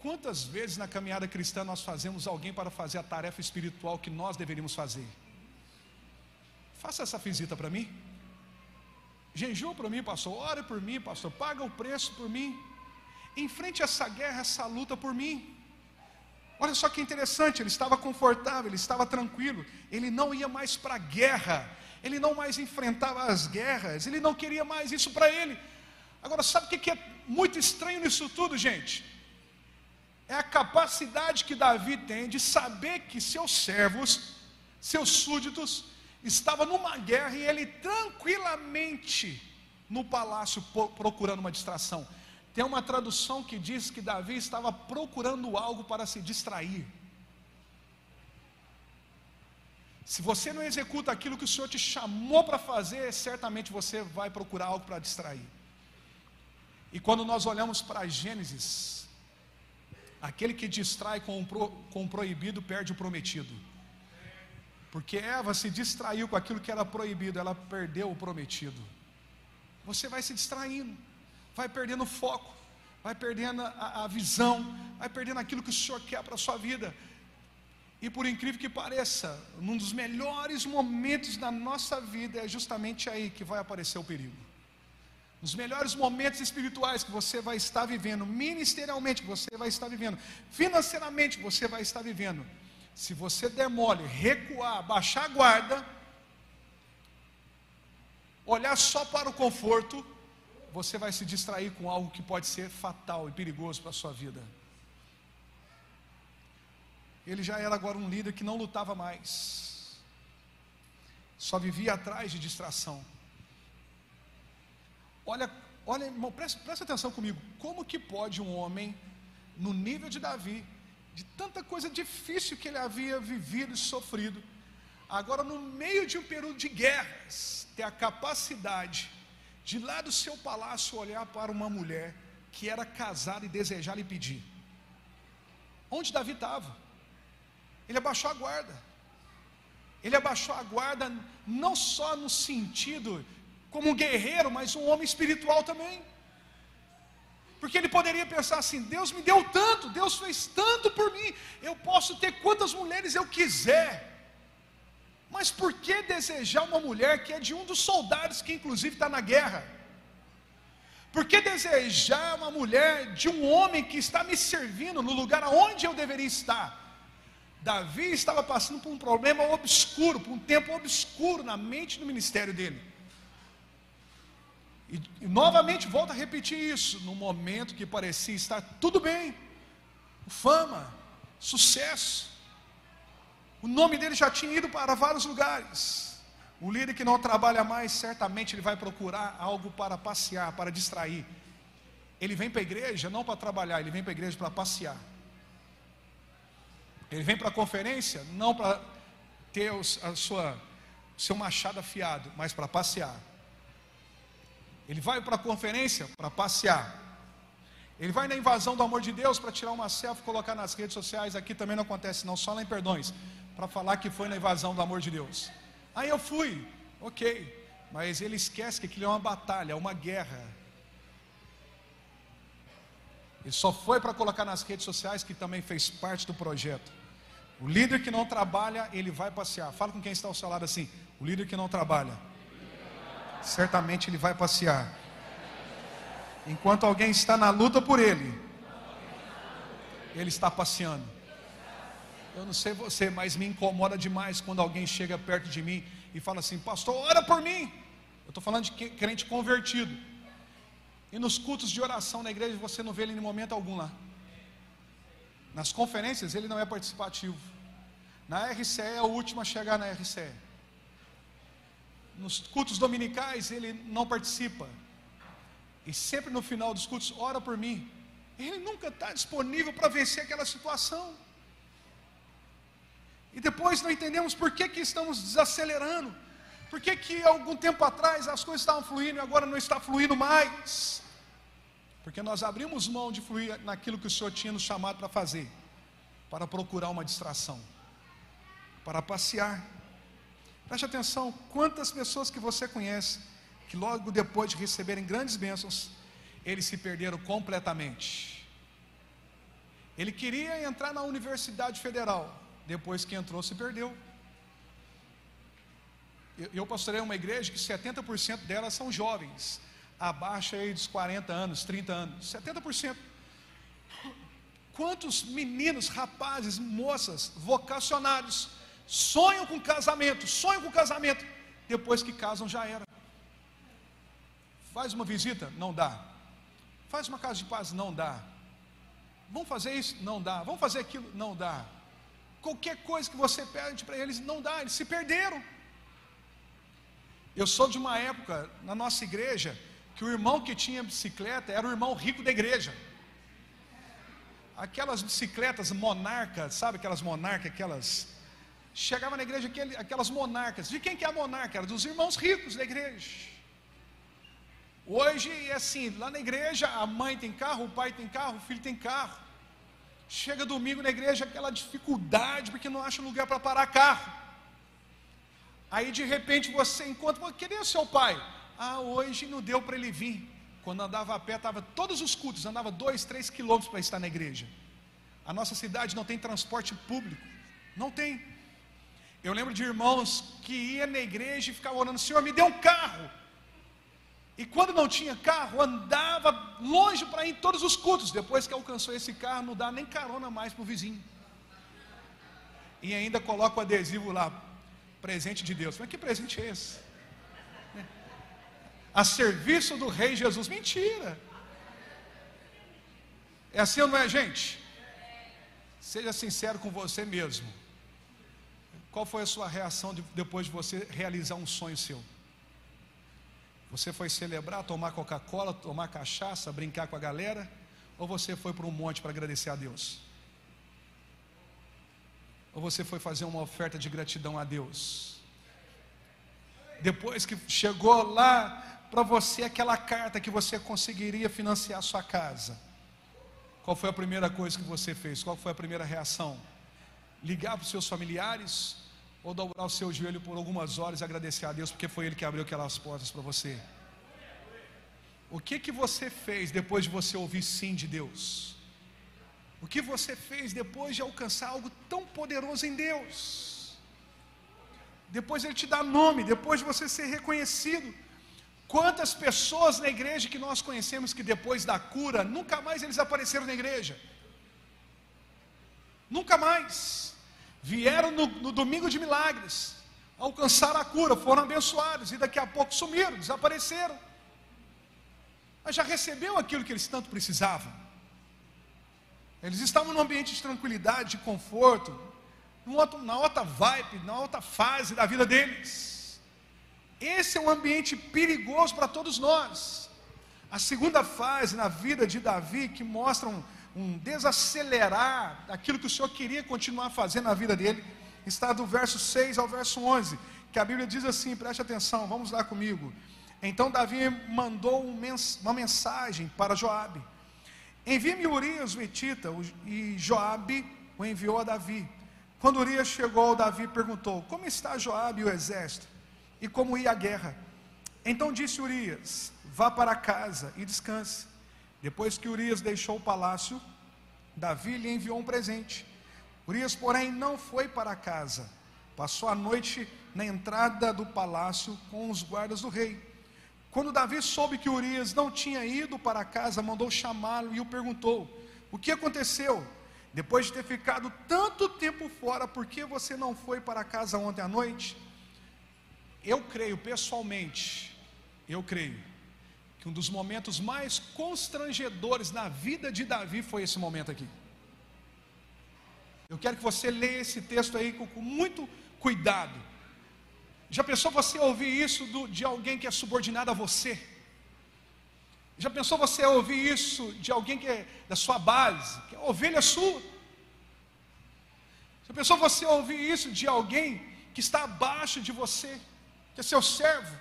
Quantas vezes na caminhada cristã nós fazemos alguém para fazer a tarefa espiritual que nós deveríamos fazer? Faça essa visita para mim. Jejum por mim, pastor. Ore por mim, pastor. Paga o preço por mim. Enfrente essa guerra, essa luta por mim. Olha só que interessante, ele estava confortável, ele estava tranquilo, ele não ia mais para a guerra, ele não mais enfrentava as guerras, ele não queria mais isso para ele. Agora, sabe o que é muito estranho nisso tudo, gente? É a capacidade que Davi tem de saber que seus servos, seus súditos, estava numa guerra e ele tranquilamente no palácio procurando uma distração. Tem uma tradução que diz que Davi estava procurando algo para se distrair. Se você não executa aquilo que o Senhor te chamou para fazer, certamente você vai procurar algo para distrair. E quando nós olhamos para Gênesis, aquele que distrai com o, proibido perde o prometido. Porque Eva se distraiu com aquilo que era proibido, ela perdeu o prometido. Você vai se distraindo, vai perdendo foco, vai perdendo a, a visão, vai perdendo aquilo que o Senhor quer para a sua vida. E por incrível que pareça, um dos melhores momentos da nossa vida é justamente aí que vai aparecer o perigo. Nos melhores momentos espirituais que você vai estar vivendo, ministerialmente você vai estar vivendo, financeiramente você vai estar vivendo, se você der mole, recuar, baixar a guarda, olhar só para o conforto, você vai se distrair com algo que pode ser fatal e perigoso para a sua vida. Ele já era agora um líder que não lutava mais, só vivia atrás de distração. Olha, olha, irmão, presta, presta atenção comigo. Como que pode um homem, no nível de Davi, de tanta coisa difícil que ele havia vivido e sofrido, agora no meio de um período de guerras, ter a capacidade de lá do seu palácio olhar para uma mulher que era casada e desejar lhe pedir. Onde Davi estava? Ele abaixou a guarda. Ele abaixou a guarda não só no sentido como um guerreiro, mas um homem espiritual também. Porque ele poderia pensar assim: Deus me deu tanto, Deus fez tanto por mim, eu posso ter quantas mulheres eu quiser. Mas por que desejar uma mulher que é de um dos soldados que inclusive está na guerra? Por que desejar uma mulher de um homem que está me servindo no lugar aonde eu deveria estar? Davi estava passando por um problema obscuro, por um tempo obscuro na mente no ministério dele. E, e novamente volto a repetir isso, no momento que parecia estar tudo bem, fama, sucesso, o nome dele já tinha ido para vários lugares. O líder que não trabalha mais, certamente ele vai procurar algo para passear, para distrair. Ele vem para a igreja não para trabalhar, ele vem para a igreja para passear. Ele vem para a conferência não para ter a sua seu machado afiado, mas para passear. Ele vai para a conferência para passear. Ele vai na invasão do amor de Deus para tirar uma selfie e colocar nas redes sociais. Aqui também não acontece, não, só lá em Perdões para falar que foi na invasão do amor de Deus. Aí eu fui, ok, mas ele esquece que aquilo é uma batalha, é uma guerra. Ele só foi para colocar nas redes sociais que também fez parte do projeto. O líder que não trabalha, ele vai passear. Fala com quem está ao seu lado assim: o líder que não trabalha, certamente ele vai passear. Enquanto alguém está na luta por ele, ele está passeando. Eu não sei você, mas me incomoda demais quando alguém chega perto de mim e fala assim: Pastor, ora por mim. Eu estou falando de crente convertido. E nos cultos de oração na igreja você não vê ele em momento algum lá. Nas conferências ele não é participativo. Na RCE é o último a chegar na RCE. Nos cultos dominicais ele não participa. E sempre no final dos cultos, ora por mim. Ele nunca está disponível para vencer aquela situação. E depois não entendemos por que, que estamos desacelerando. Por que, que algum tempo atrás as coisas estavam fluindo e agora não está fluindo mais? Porque nós abrimos mão de fluir naquilo que o Senhor tinha nos chamado para fazer, para procurar uma distração, para passear. Preste atenção, quantas pessoas que você conhece, que logo depois de receberem grandes bênçãos, eles se perderam completamente. Ele queria entrar na Universidade Federal, depois que entrou, se perdeu. Eu, pastorei uma igreja que 70% delas são jovens, abaixo aí dos 40 anos, 30 anos, 70%. Quantos meninos, rapazes, moças, vocacionados, sonham com casamento, sonham com casamento, depois que casam já era. Faz uma visita, não dá. Faz uma casa de paz, não dá. Vamos fazer isso? Não dá. Vamos fazer aquilo? Não dá. Qualquer coisa que você pede para eles, não dá, eles se perderam. Eu sou de uma época, na nossa igreja, que o irmão que tinha bicicleta era o irmão rico da igreja. Aquelas bicicletas monarcas, sabe aquelas monarcas, aquelas. Chegava na igreja aquelas monarcas. De quem que é a monarca? Era dos irmãos ricos da igreja. Hoje é assim, lá na igreja a mãe tem carro, o pai tem carro, o filho tem carro. Chega domingo na igreja, aquela dificuldade, porque não acha lugar para parar carro. Aí de repente você encontra, cadê o seu pai? Ah, hoje não deu para ele vir. Quando andava a pé, estava todos os cultos, andava dois, três quilômetros para estar na igreja. A nossa cidade não tem transporte público. Não tem. Eu lembro de irmãos que ia na igreja e ficavam orando: Senhor, me dê um carro. E quando não tinha carro, andava longe para ir em todos os cultos. Depois que alcançou esse carro, não dá nem carona mais para o vizinho. E ainda coloca o adesivo lá, presente de Deus. Mas que presente é esse? A serviço do Rei Jesus. Mentira. É assim ou não é, gente? Seja sincero com você mesmo. Qual foi a sua reação de, depois de você realizar um sonho seu? Você foi celebrar, tomar Coca-Cola, tomar cachaça, brincar com a galera? Ou você foi para um monte para agradecer a Deus? Ou você foi fazer uma oferta de gratidão a Deus? Depois que chegou lá para você aquela carta que você conseguiria financiar a sua casa. Qual foi a primeira coisa que você fez? Qual foi a primeira reação? Ligar para os seus familiares? Ou dobrar o seu joelho por algumas horas e agradecer a Deus porque foi Ele que abriu aquelas portas para você? O que que você fez depois de você ouvir sim de Deus? O que você fez depois de alcançar algo tão poderoso em Deus? Depois Ele te dá nome, depois de você ser reconhecido. Quantas pessoas na igreja que nós conhecemos que depois da cura, nunca mais eles apareceram na igreja? Nunca mais. Vieram no, no domingo de milagres, alcançaram a cura, foram abençoados e daqui a pouco sumiram, desapareceram. Mas já recebeu aquilo que eles tanto precisavam. Eles estavam num ambiente de tranquilidade, de conforto, na outra vibe, na outra fase da vida deles. Esse é um ambiente perigoso para todos nós. A segunda fase na vida de Davi, que mostra um, um desacelerar daquilo que o Senhor queria continuar fazendo na vida dele, está do verso 6 ao verso 11, que a Bíblia diz assim: preste atenção, vamos lá comigo. Então Davi mandou uma mensagem para Joabe Envie-me Urias o Etita, e Joabe o enviou a Davi. Quando Urias chegou Davi, perguntou: Como está Joabe e o exército? E como ia a guerra? Então disse Urias: Vá para casa e descanse. Depois que Urias deixou o palácio, Davi lhe enviou um presente. Urias, porém, não foi para casa. Passou a noite na entrada do palácio com os guardas do rei. Quando Davi soube que Urias não tinha ido para casa, mandou chamá-lo e o perguntou: O que aconteceu? Depois de ter ficado tanto tempo fora, por que você não foi para casa ontem à noite? Eu creio pessoalmente, eu creio, que um dos momentos mais constrangedores na vida de Davi foi esse momento aqui. Eu quero que você leia esse texto aí com, com muito cuidado. Já pensou você ouvir isso do, de alguém que é subordinado a você? Já pensou você ouvir isso de alguém que é da sua base, que é ovelha sua? Já pensou você ouvir isso de alguém que está abaixo de você, que é seu servo?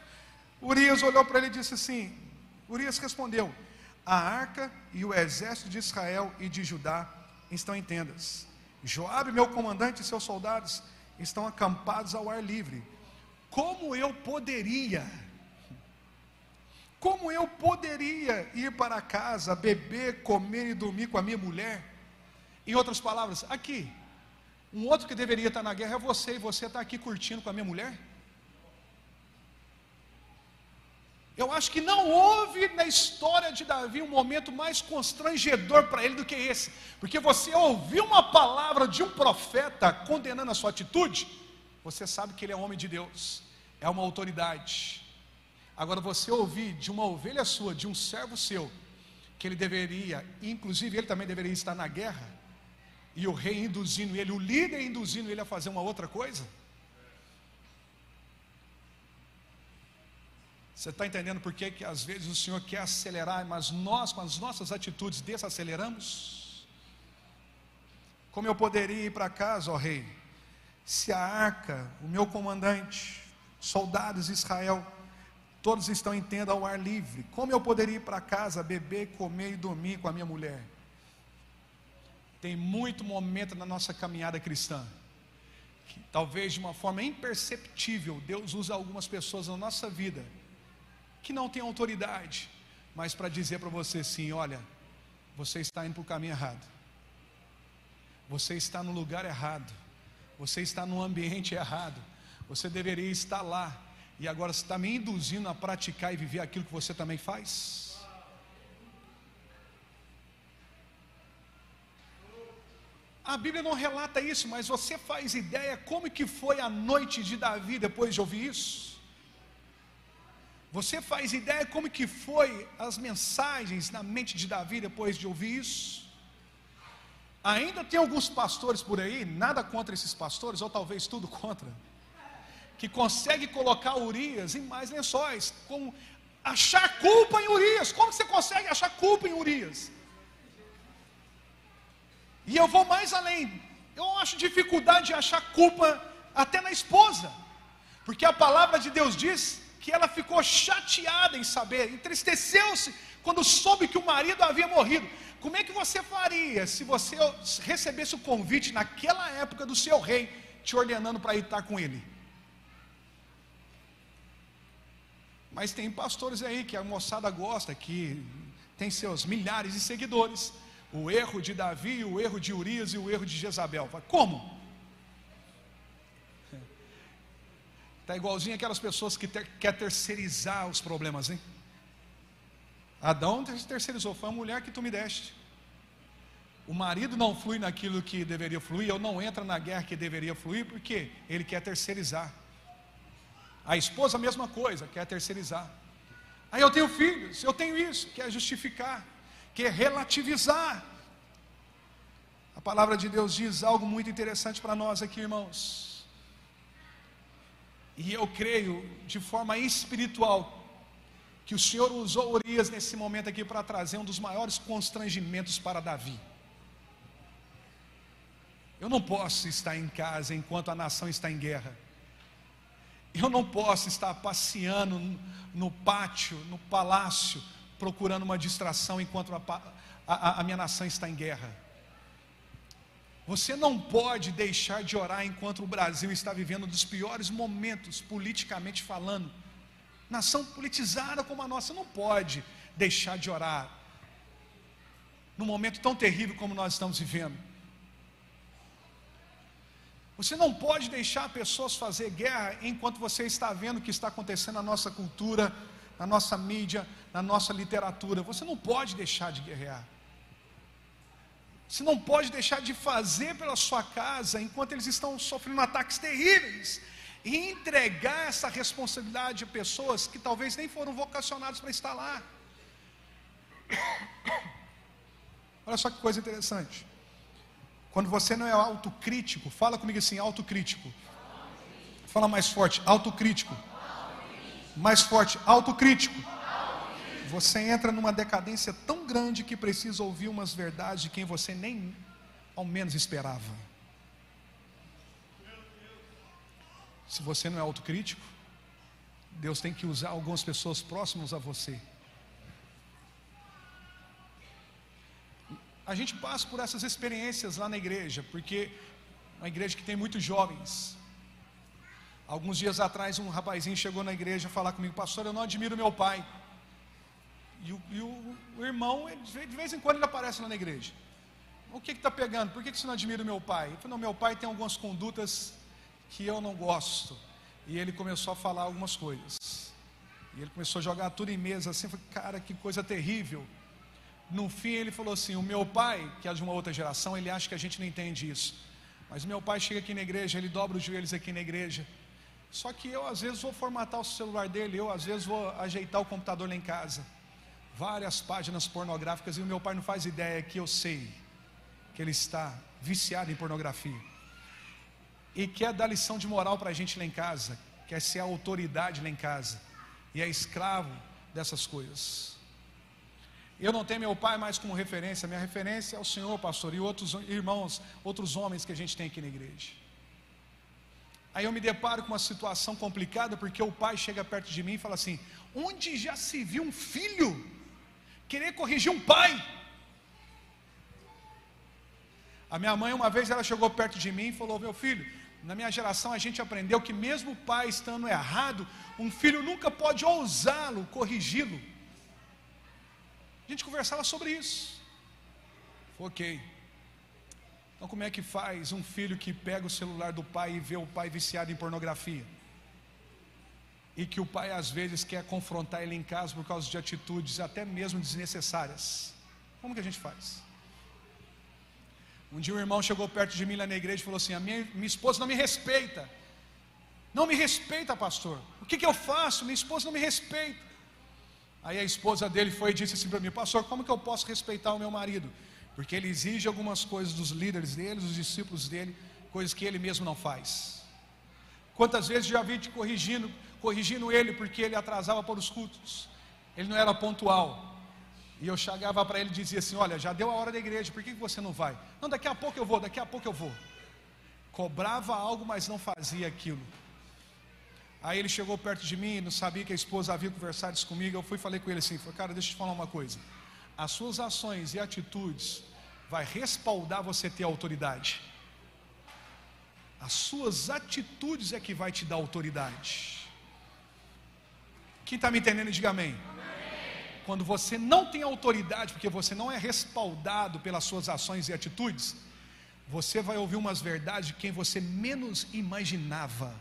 Urias olhou para ele e disse assim: Urias respondeu: A arca e o exército de Israel e de Judá estão em tendas. Joabe, meu comandante, e seus soldados estão acampados ao ar livre como eu poderia, como eu poderia ir para casa, beber, comer e dormir com a minha mulher? Em outras palavras, aqui, um outro que deveria estar na guerra é você, e você está aqui curtindo com a minha mulher? Eu acho que não houve na história de Davi um momento mais constrangedor para ele do que esse, porque você ouviu uma palavra de um profeta condenando a sua atitude, você sabe que ele é homem de Deus, é uma autoridade. Agora, você ouvir de uma ovelha sua, de um servo seu, que ele deveria, inclusive ele também deveria estar na guerra, e o rei induzindo ele, o líder induzindo ele a fazer uma outra coisa. Você está entendendo por que, às vezes o Senhor quer acelerar, mas nós, com as nossas atitudes, desaceleramos? Como eu poderia ir para casa, ó rei? se a arca, o meu comandante, soldados de Israel, todos estão em tenda ao ar livre, como eu poderia ir para casa, beber, comer e dormir com a minha mulher? Tem muito momento na nossa caminhada cristã, que talvez de uma forma imperceptível, Deus usa algumas pessoas na nossa vida, que não têm autoridade, mas para dizer para você sim: olha, você está indo para o caminho errado. você está no lugar errado, você está no ambiente errado, você deveria estar lá, e agora você está me induzindo a praticar e viver aquilo que você também faz? A Bíblia não relata isso, mas você faz ideia como que foi a noite de Davi depois de ouvir isso? Você faz ideia como que foi as mensagens na mente de Davi depois de ouvir isso? Ainda tem alguns pastores por aí, nada contra esses pastores, ou talvez tudo contra, que consegue colocar Urias em mais lençóis, com achar culpa em Urias. Como você consegue achar culpa em Urias? E eu vou mais além. Eu acho dificuldade de achar culpa até na esposa, porque a palavra de Deus diz que ela ficou chateada em saber, entristeceu-se quando soube que o marido havia morrido. Como é que você faria se você recebesse o convite naquela época do seu rei, te ordenando para ir estar com ele? Mas tem pastores aí que a moçada gosta, que tem seus milhares de seguidores. O erro de Davi, o erro de Urias e o erro de Jezabel. Como? Está igualzinho aquelas pessoas que ter, quer terceirizar os problemas, hein? Adão terceirizou, foi a mulher que tu me deste. O marido não flui naquilo que deveria fluir, ou não entra na guerra que deveria fluir, porque ele quer terceirizar. A esposa, a mesma coisa, quer terceirizar. Aí eu tenho filhos, eu tenho isso, quer justificar, quer relativizar. A palavra de Deus diz algo muito interessante para nós aqui, irmãos. E eu creio de forma espiritual que o Senhor usou Urias nesse momento aqui para trazer um dos maiores constrangimentos para Davi. Eu não posso estar em casa enquanto a nação está em guerra. Eu não posso estar passeando no pátio, no palácio, procurando uma distração enquanto a, a, a minha nação está em guerra. Você não pode deixar de orar enquanto o Brasil está vivendo um dos piores momentos, politicamente falando nação politizada como a nossa não pode deixar de orar num momento tão terrível como nós estamos vivendo. Você não pode deixar pessoas fazer guerra enquanto você está vendo o que está acontecendo na nossa cultura, na nossa mídia, na nossa literatura. Você não pode deixar de guerrear. Você não pode deixar de fazer pela sua casa enquanto eles estão sofrendo ataques terríveis e entregar essa responsabilidade a pessoas que talvez nem foram vocacionadas para estar lá. Olha só que coisa interessante. Quando você não é autocrítico, fala comigo assim, autocrítico. Fala mais forte, autocrítico. Mais forte, autocrítico. Você entra numa decadência tão grande que precisa ouvir umas verdades de quem você nem ao menos esperava. Se você não é autocrítico, Deus tem que usar algumas pessoas próximas a você. A gente passa por essas experiências lá na igreja, porque uma igreja que tem muitos jovens. Alguns dias atrás, um rapazinho chegou na igreja falar comigo, pastor, eu não admiro meu pai. E o, e o, o irmão, de vez em quando, ele aparece lá na igreja. O que está pegando? Por que, que você não admira o meu pai? Ele falou, não, meu pai tem algumas condutas que eu não gosto. E ele começou a falar algumas coisas. E ele começou a jogar tudo em mesa assim, falei, cara, que coisa terrível. No fim ele falou assim: o meu pai, que é de uma outra geração, ele acha que a gente não entende isso. Mas meu pai chega aqui na igreja, ele dobra os joelhos aqui na igreja. Só que eu às vezes vou formatar o celular dele, eu às vezes vou ajeitar o computador lá em casa. Várias páginas pornográficas e o meu pai não faz ideia que eu sei que ele está viciado em pornografia e quer dar lição de moral para a gente lá em casa, quer ser a autoridade lá em casa, e é escravo dessas coisas. Eu não tenho meu pai mais como referência, minha referência é o Senhor, pastor, e outros irmãos, outros homens que a gente tem aqui na igreja. Aí eu me deparo com uma situação complicada, porque o pai chega perto de mim e fala assim: onde já se viu um filho querer corrigir um pai? A minha mãe, uma vez, ela chegou perto de mim e falou: Meu filho, na minha geração a gente aprendeu que mesmo o pai estando errado, um filho nunca pode ousá-lo, corrigi-lo. A gente conversava sobre isso. Ok. Então, como é que faz um filho que pega o celular do pai e vê o pai viciado em pornografia? E que o pai às vezes quer confrontar ele em casa por causa de atitudes até mesmo desnecessárias. Como que a gente faz? Um dia um irmão chegou perto de mim lá na igreja e falou assim: A minha, minha esposa não me respeita. Não me respeita, pastor. O que, que eu faço? Minha esposa não me respeita. Aí a esposa dele foi e disse assim para mim: Pastor, como que eu posso respeitar o meu marido? Porque ele exige algumas coisas dos líderes dele, dos discípulos dele, coisas que ele mesmo não faz. Quantas vezes já vi te corrigindo, corrigindo ele porque ele atrasava para os cultos, ele não era pontual. E eu chegava para ele e dizia assim: Olha, já deu a hora da igreja, por que você não vai? Não, daqui a pouco eu vou, daqui a pouco eu vou. Cobrava algo, mas não fazia aquilo. Aí ele chegou perto de mim, não sabia que a esposa havia conversado isso comigo. Eu fui e falei com ele assim: Cara, deixa eu te falar uma coisa. As suas ações e atitudes vai respaldar você ter autoridade. As suas atitudes é que vai te dar autoridade. Quem está me entendendo, diga amém. Quando você não tem autoridade, porque você não é respaldado pelas suas ações e atitudes, você vai ouvir umas verdades de quem você menos imaginava.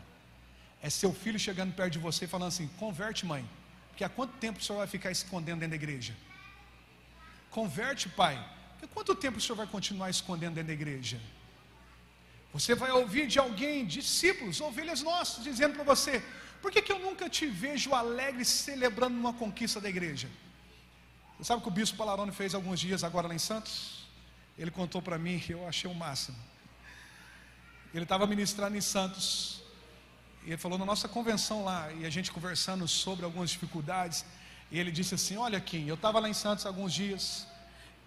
É seu filho chegando perto de você e falando assim: converte, mãe, porque há quanto tempo o senhor vai ficar escondendo dentro da igreja? Converte, pai, porque quanto tempo o senhor vai continuar escondendo dentro da igreja? Você vai ouvir de alguém, discípulos, ovelhas nossas, dizendo para você: por que, que eu nunca te vejo alegre celebrando uma conquista da igreja? Você sabe o que o bispo Palarone fez alguns dias agora lá em Santos? Ele contou para mim, eu achei o máximo. Ele estava ministrando em Santos, e ele falou na nossa convenção lá, e a gente conversando sobre algumas dificuldades, e ele disse assim: Olha, Kim, eu estava lá em Santos alguns dias,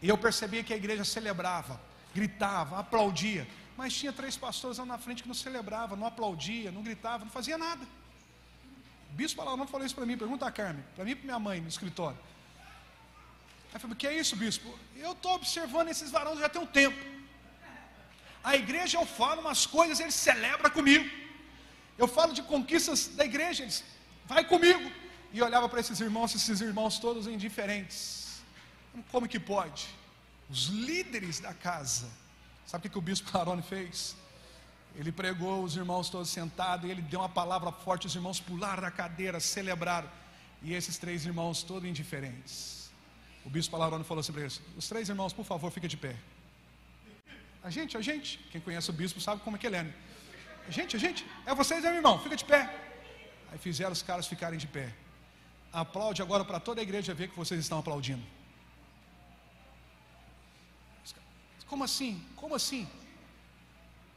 e eu percebia que a igreja celebrava, gritava, aplaudia, mas tinha três pastores lá na frente que não celebrava, não aplaudia, não gritava, não fazia nada. Bispo Palarone falou isso para mim, pergunta a Carmen, para mim e para minha mãe no escritório. Aí eu o que é isso, bispo? Eu estou observando esses varões já tem um tempo. A igreja eu falo umas coisas, eles celebram comigo. Eu falo de conquistas da igreja, eles vai comigo. E olhava para esses irmãos, esses irmãos todos indiferentes. Como que pode? Os líderes da casa. Sabe o que, que o bispo Arone fez? Ele pregou os irmãos todos sentados, ele deu uma palavra forte, os irmãos pularam da cadeira, celebraram. E esses três irmãos todos indiferentes. O bispo Alarone falou assim para eles: Os três irmãos, por favor, fiquem de pé. A gente, a gente, quem conhece o bispo sabe como é que ele é. Né? A gente, a gente, é vocês, é meu irmão, fica de pé. Aí fizeram os caras ficarem de pé. Aplaude agora para toda a igreja ver que vocês estão aplaudindo. Como assim? Como assim?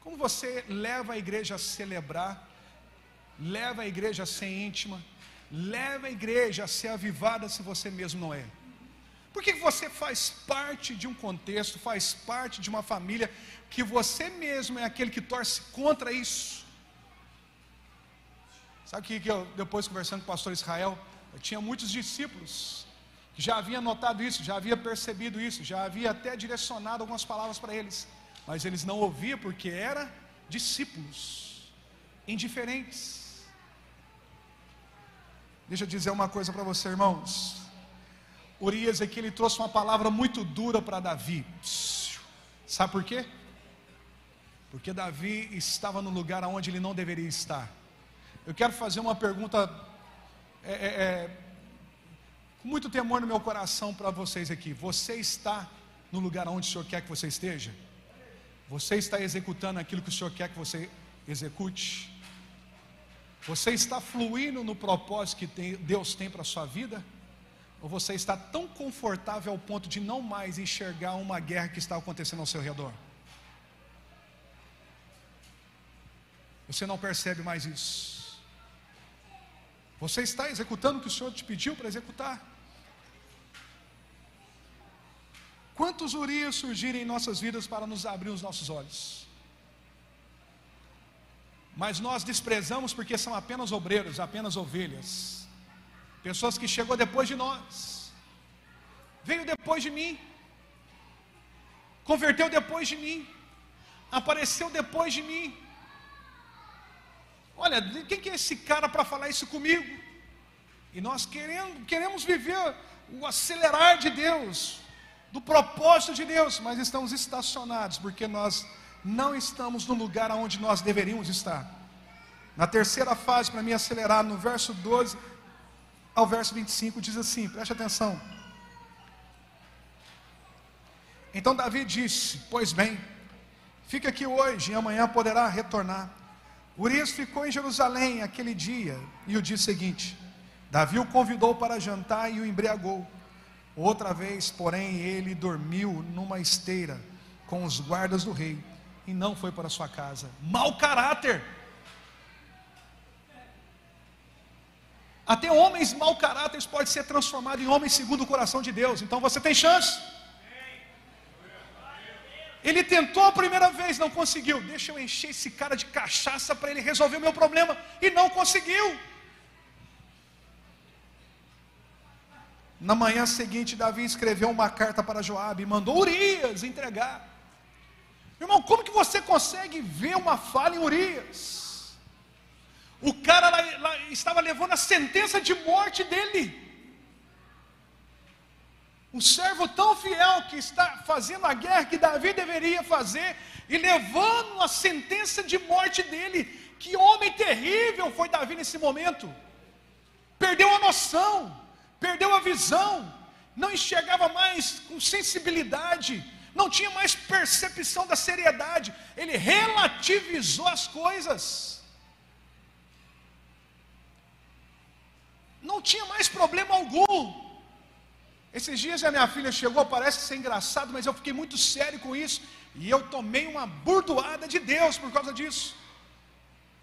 Como você leva a igreja a celebrar, leva a igreja a ser íntima, leva a igreja a ser avivada se você mesmo não é? Porque você faz parte de um contexto, faz parte de uma família, que você mesmo é aquele que torce contra isso. Sabe que, que eu, depois conversando com o pastor Israel, eu tinha muitos discípulos que já haviam notado isso, já havia percebido isso, já havia até direcionado algumas palavras para eles, mas eles não ouviam porque eram discípulos, indiferentes. Deixa eu dizer uma coisa para você, irmãos. Urias aqui ele trouxe uma palavra muito dura para Davi. Sabe por quê? Porque Davi estava no lugar onde ele não deveria estar. Eu quero fazer uma pergunta é, é, é, com muito temor no meu coração para vocês aqui. Você está no lugar onde o Senhor quer que você esteja? Você está executando aquilo que o Senhor quer que você execute? Você está fluindo no propósito que Deus tem para a sua vida? Ou você está tão confortável ao ponto de não mais enxergar uma guerra que está acontecendo ao seu redor? Você não percebe mais isso. Você está executando o que o Senhor te pediu para executar. Quantos Urias surgirem em nossas vidas para nos abrir os nossos olhos? Mas nós desprezamos porque são apenas obreiros, apenas ovelhas pessoas que chegou depois de nós, veio depois de mim, converteu depois de mim, apareceu depois de mim. Olha, quem que é esse cara para falar isso comigo? E nós queremos, queremos viver o acelerar de Deus, do propósito de Deus, mas estamos estacionados porque nós não estamos no lugar onde nós deveríamos estar. Na terceira fase, para me acelerar, no verso 12 ao verso 25, diz assim: preste atenção. Então Davi disse: Pois bem, fica aqui hoje e amanhã poderá retornar. Urias ficou em Jerusalém aquele dia e o dia seguinte. Davi o convidou para jantar e o embriagou. Outra vez, porém, ele dormiu numa esteira com os guardas do rei e não foi para sua casa. Mau caráter. Até homens mau caráteres podem ser transformados em homens segundo o coração de Deus. Então você tem chance. Ele tentou a primeira vez, não conseguiu. Deixa eu encher esse cara de cachaça para ele resolver o meu problema. E não conseguiu. Na manhã seguinte, Davi escreveu uma carta para Joabe e mandou Urias entregar. Irmão, como que você consegue ver uma falha em Urias? O cara lá, lá, estava levando a sentença de morte dele. Um servo tão fiel que está fazendo a guerra que Davi deveria fazer e levando a sentença de morte dele. Que homem terrível foi Davi nesse momento. Perdeu a noção, perdeu a visão, não enxergava mais com sensibilidade, não tinha mais percepção da seriedade. Ele relativizou as coisas. não tinha mais problema algum. Esses dias a minha filha chegou, parece ser engraçado, mas eu fiquei muito sério com isso. E eu tomei uma burdoada de Deus por causa disso.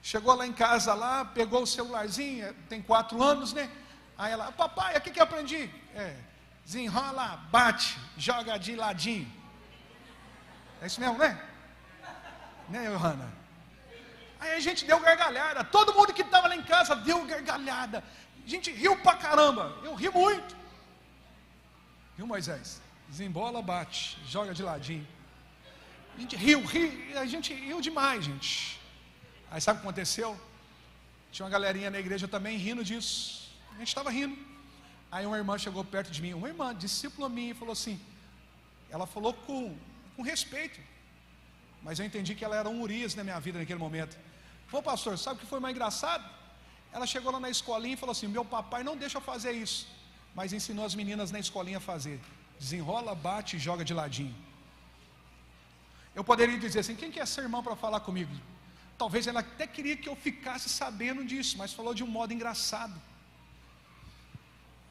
Chegou lá em casa lá, pegou o celularzinho, tem quatro anos, né? Aí ela, papai, o que, que eu aprendi? É, desenrola, bate, joga de ladinho. É isso mesmo, né? Né, Johanna? Aí a gente deu gargalhada. Todo mundo que estava lá em casa deu gargalhada. A gente riu pra caramba. Eu ri muito. Viu, Moisés? Desembola, bate, joga de ladinho. A gente riu, riu, a gente riu demais, gente. Aí sabe o que aconteceu? Tinha uma galerinha na igreja também rindo disso. Gente estava rindo. Aí uma irmã chegou perto de mim, uma irmã, discípula minha, e falou assim: ela falou com, com respeito, mas eu entendi que ela era um Urias na minha vida naquele momento. Falou, pastor, sabe o que foi mais engraçado? Ela chegou lá na escolinha e falou assim: Meu papai não deixa eu fazer isso, mas ensinou as meninas na escolinha a fazer. Desenrola, bate e joga de ladinho. Eu poderia dizer assim: Quem que é essa irmã para falar comigo? Talvez ela até queria que eu ficasse sabendo disso, mas falou de um modo engraçado.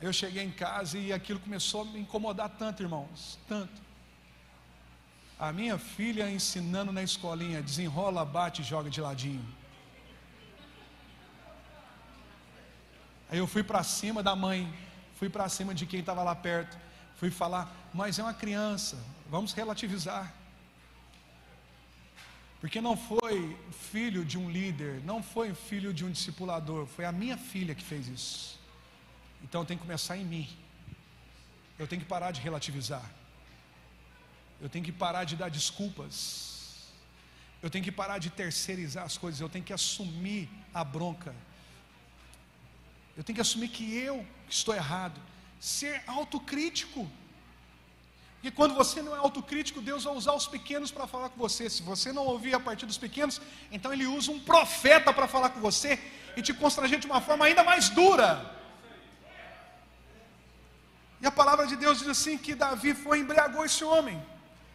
Eu cheguei em casa e aquilo começou a me incomodar tanto, irmãos, tanto. A minha filha ensinando na escolinha, desenrola, bate e joga de ladinho. Aí eu fui para cima da mãe, fui para cima de quem estava lá perto, fui falar, mas é uma criança, vamos relativizar. Porque não foi filho de um líder, não foi filho de um discipulador, foi a minha filha que fez isso. Então tem que começar em mim. Eu tenho que parar de relativizar. Eu tenho que parar de dar desculpas. Eu tenho que parar de terceirizar as coisas. Eu tenho que assumir a bronca. Eu tenho que assumir que eu estou errado. Ser autocrítico. E quando você não é autocrítico, Deus vai usar os pequenos para falar com você. Se você não ouvir a partir dos pequenos, então Ele usa um profeta para falar com você e te constranger de uma forma ainda mais dura. E a palavra de Deus diz assim: que Davi foi embriagou esse homem.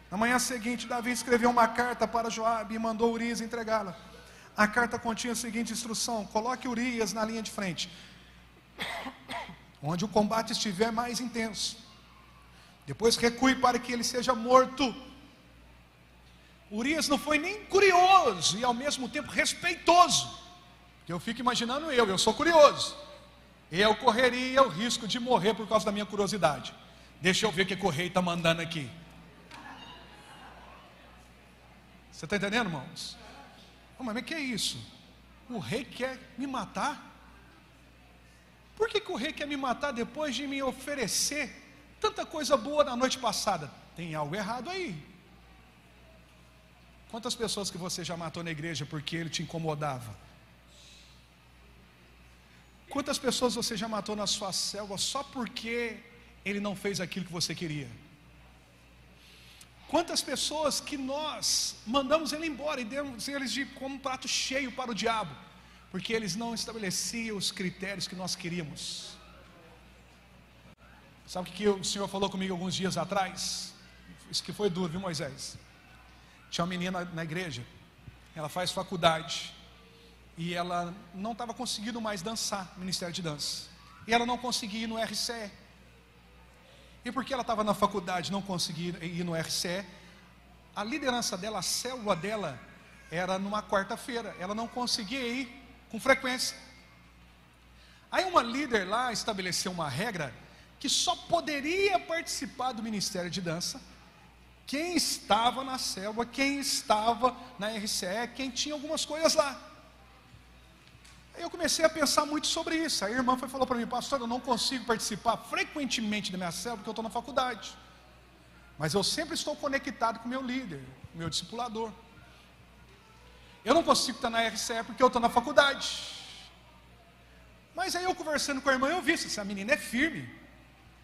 Na manhã seguinte, Davi escreveu uma carta para Joabe e mandou Urias entregá-la. A carta continha a seguinte instrução: coloque Urias na linha de frente onde o combate estiver mais intenso. Depois recue para que ele seja morto. Urias não foi nem curioso e ao mesmo tempo respeitoso. Eu fico imaginando eu, eu sou curioso. Eu correria o risco de morrer por causa da minha curiosidade. Deixa eu ver o que o rei está mandando aqui. Você está entendendo, irmãos? Oh, mas o que é isso? O rei quer me matar? Por que, que o rei quer me matar depois de me oferecer tanta coisa boa na noite passada? Tem algo errado aí. Quantas pessoas que você já matou na igreja porque ele te incomodava? Quantas pessoas você já matou na sua selva só porque ele não fez aquilo que você queria? Quantas pessoas que nós mandamos ele embora e demos eles de como um prato cheio para o diabo, porque eles não estabeleciam os critérios que nós queríamos. Sabe o que o Senhor falou comigo alguns dias atrás? Isso que foi duro, viu, Moisés? Tinha uma menina na igreja, ela faz faculdade, e ela não estava conseguindo mais dançar, Ministério de Dança, e ela não conseguia ir no RCE. E porque ela estava na faculdade, não conseguia ir no RCE, a liderança dela, a célula dela, era numa quarta-feira, ela não conseguia ir com frequência. Aí uma líder lá estabeleceu uma regra que só poderia participar do Ministério de Dança quem estava na selva, quem estava na RCE, quem tinha algumas coisas lá. Eu comecei a pensar muito sobre isso. Aí a irmã foi, falou para mim, pastor, eu não consigo participar frequentemente da minha célula porque eu estou na faculdade. Mas eu sempre estou conectado com meu líder, meu discipulador. Eu não consigo estar na RCE porque eu estou na faculdade. Mas aí eu conversando com a irmã, eu vi, essa menina é firme,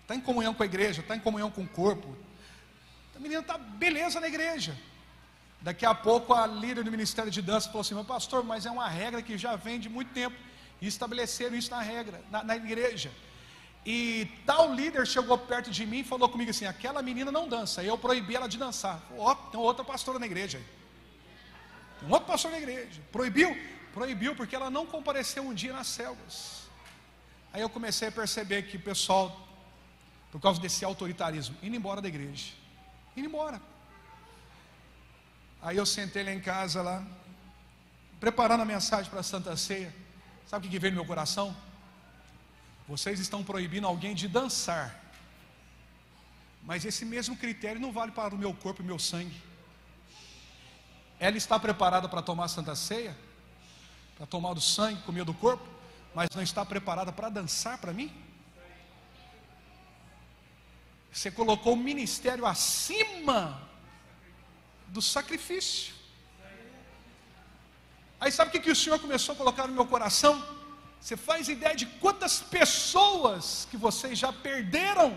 está em comunhão com a igreja, está em comunhão com o corpo, a menina está beleza na igreja. Daqui a pouco a líder do Ministério de Dança falou assim: meu pastor, mas é uma regra que já vem de muito tempo. E estabeleceram isso na regra, na, na igreja. E tal líder chegou perto de mim e falou comigo assim: aquela menina não dança. Eu proibi ela de dançar. Ó, oh, tem outra pastora na igreja aí. Tem outro pastor na igreja. Proibiu? Proibiu, porque ela não compareceu um dia nas selvas. Aí eu comecei a perceber que o pessoal, por causa desse autoritarismo, indo embora da igreja indo embora. Aí eu sentei lá em casa lá, preparando a mensagem para a Santa Ceia. Sabe o que veio no meu coração? Vocês estão proibindo alguém de dançar. Mas esse mesmo critério não vale para o meu corpo e meu sangue. Ela está preparada para tomar a Santa Ceia? Para tomar do sangue, comer do corpo? Mas não está preparada para dançar para mim? Você colocou o ministério acima do sacrifício. Aí sabe o que, que o Senhor começou a colocar no meu coração? Você faz ideia de quantas pessoas que vocês já perderam,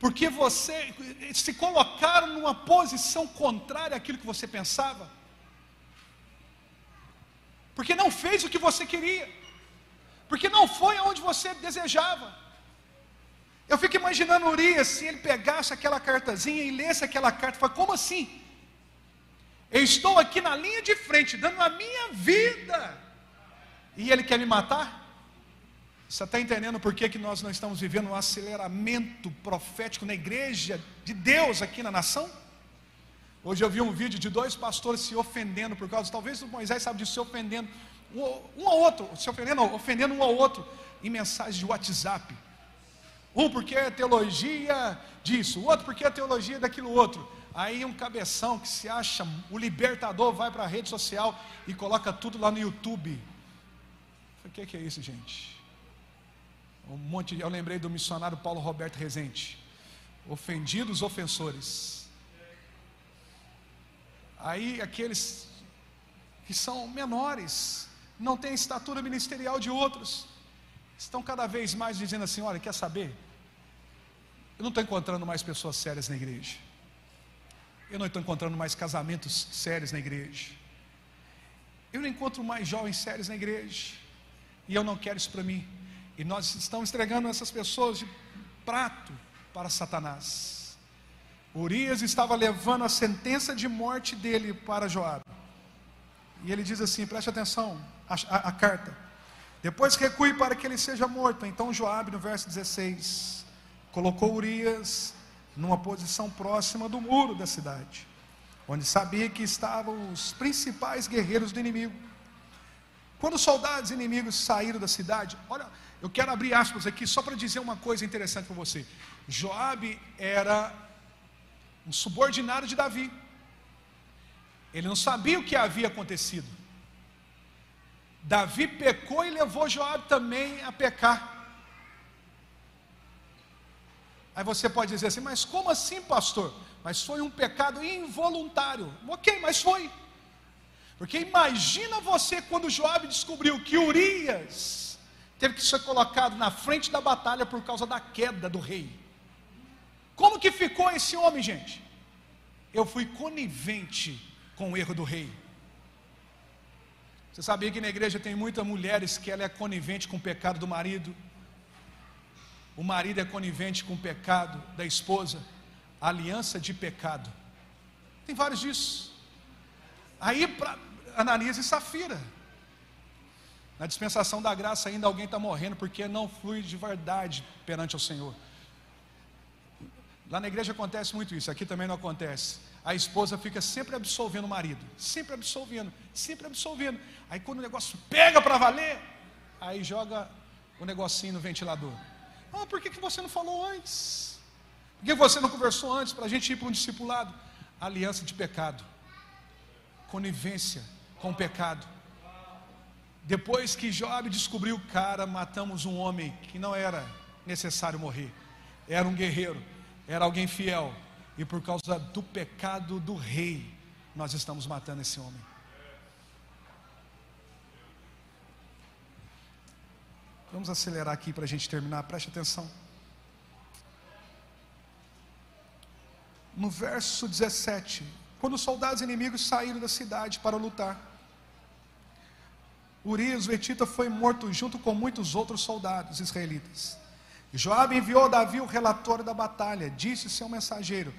porque você se colocaram numa posição contrária àquilo que você pensava, porque não fez o que você queria, porque não foi aonde você desejava. Eu fico imaginando Urias, se ele pegasse aquela cartazinha e lesse aquela carta, fala, como assim? Eu estou aqui na linha de frente, dando a minha vida, e ele quer me matar? Você está entendendo por que, que nós não estamos vivendo um aceleramento profético na igreja de Deus aqui na nação? Hoje eu vi um vídeo de dois pastores se ofendendo por causa, talvez o Moisés sabe disso, se ofendendo um ao outro, se ofendendo, ofendendo um ao outro em mensagens de WhatsApp. Um porque é teologia disso, o outro porque é teologia daquilo outro. Aí um cabeção que se acha o libertador vai para a rede social e coloca tudo lá no YouTube. O que, que é isso, gente? Um monte eu lembrei do missionário Paulo Roberto Rezende. Ofendidos ofensores. Aí aqueles que são menores, não têm estatura ministerial de outros, estão cada vez mais dizendo assim: olha, quer saber? Eu não estou encontrando mais pessoas sérias na igreja. Eu não estou encontrando mais casamentos sérios na igreja. Eu não encontro mais jovens sérios na igreja. E eu não quero isso para mim. E nós estamos entregando essas pessoas de prato para Satanás. Urias estava levando a sentença de morte dele para Joabe. E ele diz assim: preste atenção, a, a, a carta. Depois recue para que ele seja morto. Então Joabe, no verso 16, colocou Urias numa posição próxima do muro da cidade, onde sabia que estavam os principais guerreiros do inimigo. Quando os soldados inimigos saíram da cidade, olha, eu quero abrir aspas aqui só para dizer uma coisa interessante para você. Joabe era um subordinário de Davi. Ele não sabia o que havia acontecido. Davi pecou e levou Joabe também a pecar. Aí você pode dizer assim, mas como assim, pastor? Mas foi um pecado involuntário. Ok, mas foi. Porque imagina você quando Joabe descobriu que Urias teve que ser colocado na frente da batalha por causa da queda do rei. Como que ficou esse homem, gente? Eu fui conivente com o erro do rei. Você sabia que na igreja tem muitas mulheres que ela é conivente com o pecado do marido? O marido é conivente com o pecado da esposa, aliança de pecado. Tem vários disso. Aí para Ananias e Safira. Na dispensação da graça ainda alguém está morrendo porque não flui de verdade perante o Senhor. Lá na igreja acontece muito isso, aqui também não acontece. A esposa fica sempre absolvendo o marido, sempre absolvendo, sempre absolvendo. Aí quando o negócio pega para valer, aí joga o negocinho no ventilador. Ah, por que, que você não falou antes? Por que você não conversou antes para a gente ir para um discipulado? Aliança de pecado, conivência com o pecado. Depois que Job descobriu, cara, matamos um homem que não era necessário morrer, era um guerreiro, era alguém fiel, e por causa do pecado do rei, nós estamos matando esse homem. Vamos acelerar aqui para a gente terminar, preste atenção. No verso 17, quando os soldados inimigos saíram da cidade para lutar, Urias, o Etita, foi morto junto com muitos outros soldados israelitas. Joabe enviou a Davi o relatório da batalha. Disse seu mensageiro: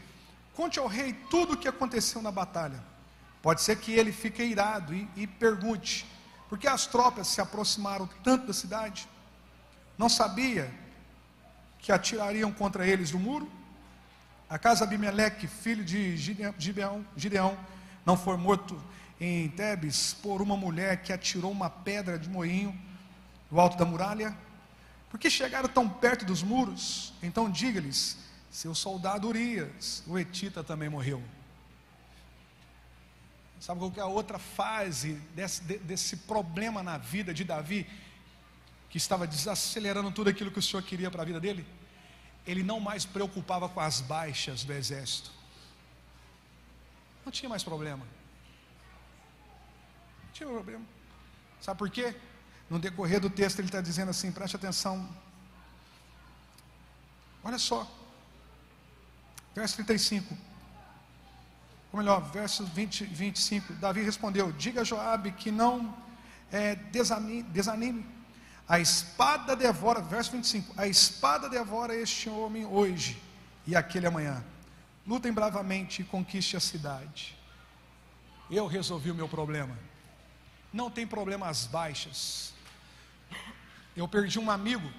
Conte ao rei tudo o que aconteceu na batalha. Pode ser que ele fique irado e, e pergunte: por que as tropas se aproximaram tanto da cidade? Não sabia que atirariam contra eles do muro? Acaso Abimeleque, filho de Gideão, Gideão, não foi morto em Tebes por uma mulher que atirou uma pedra de moinho do alto da muralha? Porque chegaram tão perto dos muros? Então diga-lhes: seu soldado Urias, o Etita também morreu. Sabe qual é a outra fase desse, desse problema na vida de Davi? que estava desacelerando tudo aquilo que o Senhor queria para a vida dele, ele não mais preocupava com as baixas do exército. Não tinha mais problema. Não tinha problema. Sabe por quê? No decorrer do texto ele está dizendo assim, preste atenção. Olha só. Verso 35. Ou melhor, verso 20, 25. Davi respondeu: Diga a Joabe que não é, desanime, desanime a espada devora, verso 25: A espada devora este homem hoje e aquele amanhã. Lutem bravamente e conquiste a cidade. Eu resolvi o meu problema. Não tem problemas baixas. Eu perdi um amigo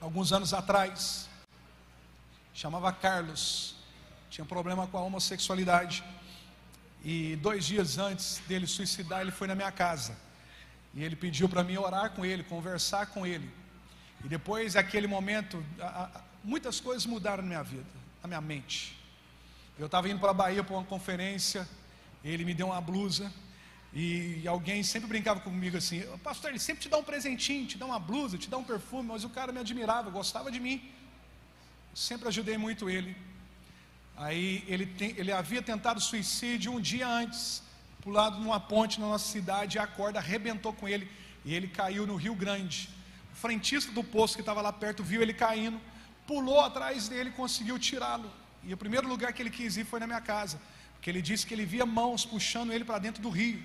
alguns anos atrás. Chamava Carlos. Tinha problema com a homossexualidade. E dois dias antes dele suicidar, ele foi na minha casa. E ele pediu para mim orar com ele, conversar com ele. E depois daquele momento, muitas coisas mudaram na minha vida, na minha mente. Eu estava indo para a Bahia para uma conferência, ele me deu uma blusa, e alguém sempre brincava comigo assim: Pastor, ele sempre te dá um presentinho, te dá uma blusa, te dá um perfume, mas o cara me admirava, gostava de mim. Sempre ajudei muito ele. Aí ele, tem, ele havia tentado suicídio um dia antes pulado numa ponte na nossa cidade a corda arrebentou com ele e ele caiu no Rio Grande. O frentista do posto que estava lá perto viu ele caindo, pulou atrás dele e conseguiu tirá-lo. E o primeiro lugar que ele quis ir foi na minha casa, porque ele disse que ele via mãos puxando ele para dentro do rio.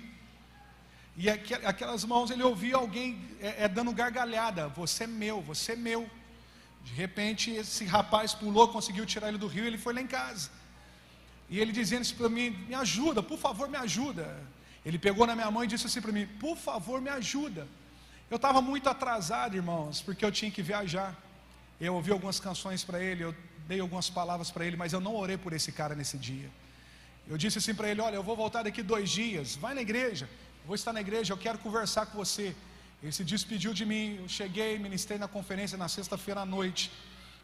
E aquelas mãos ele ouvia alguém é, é, dando gargalhada: Você é meu, você é meu. De repente, esse rapaz pulou, conseguiu tirar ele do rio e ele foi lá em casa. E ele dizendo isso para mim: me ajuda, por favor, me ajuda. Ele pegou na minha mão e disse assim para mim: por favor, me ajuda. Eu estava muito atrasado, irmãos, porque eu tinha que viajar. Eu ouvi algumas canções para ele, eu dei algumas palavras para ele, mas eu não orei por esse cara nesse dia. Eu disse assim para ele: Olha, eu vou voltar daqui dois dias, vai na igreja, vou estar na igreja, eu quero conversar com você. Ele se despediu de mim, eu cheguei, ministrei na conferência na sexta-feira à noite.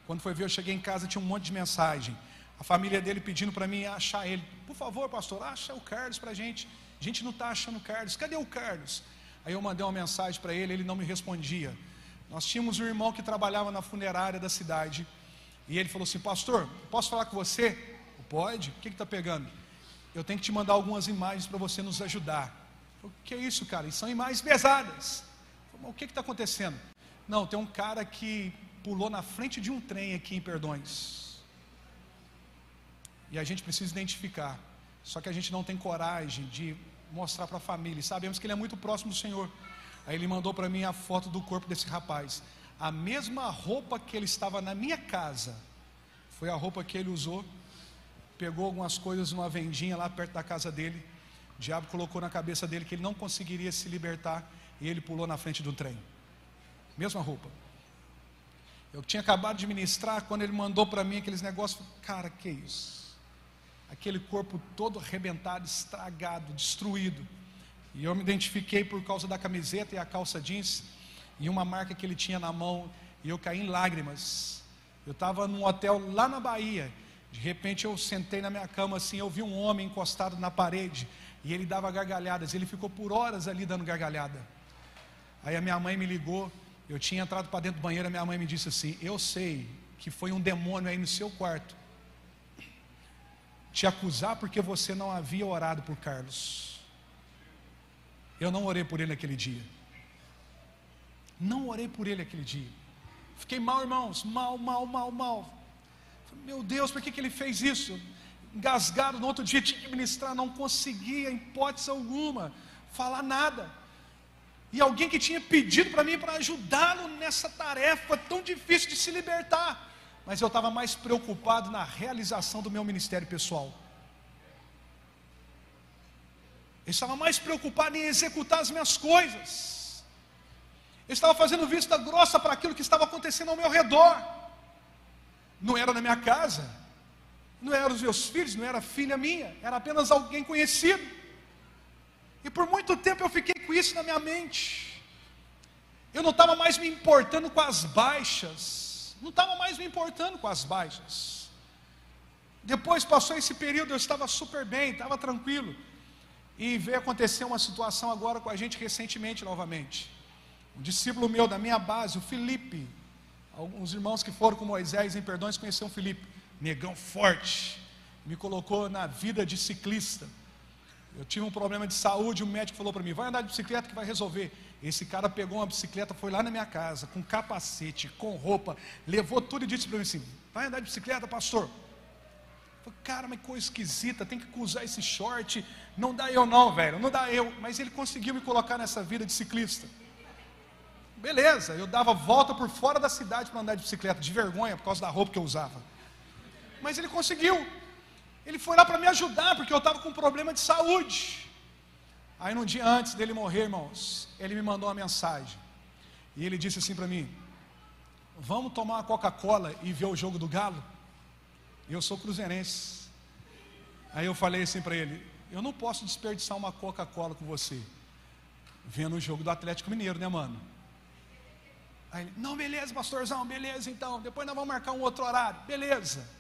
Quando foi ver, eu cheguei em casa, tinha um monte de mensagem. A família dele pedindo para mim achar ele. Por favor, pastor, acha o Carlos para a gente. A gente não está achando o Carlos. Cadê o Carlos? Aí eu mandei uma mensagem para ele, ele não me respondia. Nós tínhamos um irmão que trabalhava na funerária da cidade. E ele falou assim: Pastor, posso falar com você? Pode? O que está pegando? Eu tenho que te mandar algumas imagens para você nos ajudar. O que é isso, cara? E são imagens pesadas. O que está acontecendo? Não, tem um cara que pulou na frente de um trem aqui em Perdões. E a gente precisa identificar. Só que a gente não tem coragem de mostrar para a família. Sabemos que ele é muito próximo do Senhor. Aí ele mandou para mim a foto do corpo desse rapaz. A mesma roupa que ele estava na minha casa, foi a roupa que ele usou. Pegou algumas coisas numa vendinha lá perto da casa dele. O diabo colocou na cabeça dele que ele não conseguiria se libertar e ele pulou na frente do trem. Mesma roupa. Eu tinha acabado de ministrar quando ele mandou para mim aqueles negócios. Cara, que isso? Aquele corpo todo arrebentado, estragado, destruído. E eu me identifiquei por causa da camiseta e a calça jeans e uma marca que ele tinha na mão. E eu caí em lágrimas. Eu estava num hotel lá na Bahia. De repente eu sentei na minha cama assim, eu vi um homem encostado na parede e ele dava gargalhadas. Ele ficou por horas ali dando gargalhada. Aí a minha mãe me ligou eu tinha entrado para dentro do banheiro, a minha mãe me disse assim: Eu sei que foi um demônio aí no seu quarto te acusar porque você não havia orado por Carlos. Eu não orei por ele aquele dia. Não orei por ele aquele dia. Fiquei mal, irmãos, mal, mal, mal, mal. Meu Deus, por que, que ele fez isso? Engasgado no outro dia, tinha que ministrar, não conseguia, em hipótese alguma, falar nada. E alguém que tinha pedido para mim para ajudá-lo nessa tarefa tão difícil de se libertar. Mas eu estava mais preocupado na realização do meu ministério pessoal. Eu estava mais preocupado em executar as minhas coisas. Eu estava fazendo vista grossa para aquilo que estava acontecendo ao meu redor. Não era na minha casa, não eram os meus filhos, não era filha minha, era apenas alguém conhecido. E por muito tempo eu fiquei com isso na minha mente. Eu não estava mais me importando com as baixas. Não estava mais me importando com as baixas. Depois passou esse período, eu estava super bem, estava tranquilo. E veio acontecer uma situação agora com a gente recentemente novamente. Um discípulo meu da minha base, o Felipe. Alguns irmãos que foram com Moisés em Perdões conheceram o Felipe. Negão forte. Me colocou na vida de ciclista. Eu tive um problema de saúde, o um médico falou para mim: vai andar de bicicleta que vai resolver. Esse cara pegou uma bicicleta, foi lá na minha casa, com capacete, com roupa, levou tudo e disse para mim assim: vai andar de bicicleta, pastor? Falei, cara, mas coisa esquisita, tem que usar esse short. Não dá eu, não, velho, não dá eu. Mas ele conseguiu me colocar nessa vida de ciclista. Beleza, eu dava volta por fora da cidade para andar de bicicleta, de vergonha, por causa da roupa que eu usava. Mas ele conseguiu. Ele foi lá para me ajudar, porque eu estava com um problema de saúde. Aí no dia antes dele morrer, irmãos, ele me mandou uma mensagem. E ele disse assim para mim: Vamos tomar uma Coca-Cola e ver o jogo do Galo? Eu sou cruzeirense. Aí eu falei assim para ele: Eu não posso desperdiçar uma Coca-Cola com você, vendo o jogo do Atlético Mineiro, né, mano? Aí ele: Não, beleza, pastorzão, beleza então. Depois nós vamos marcar um outro horário, beleza.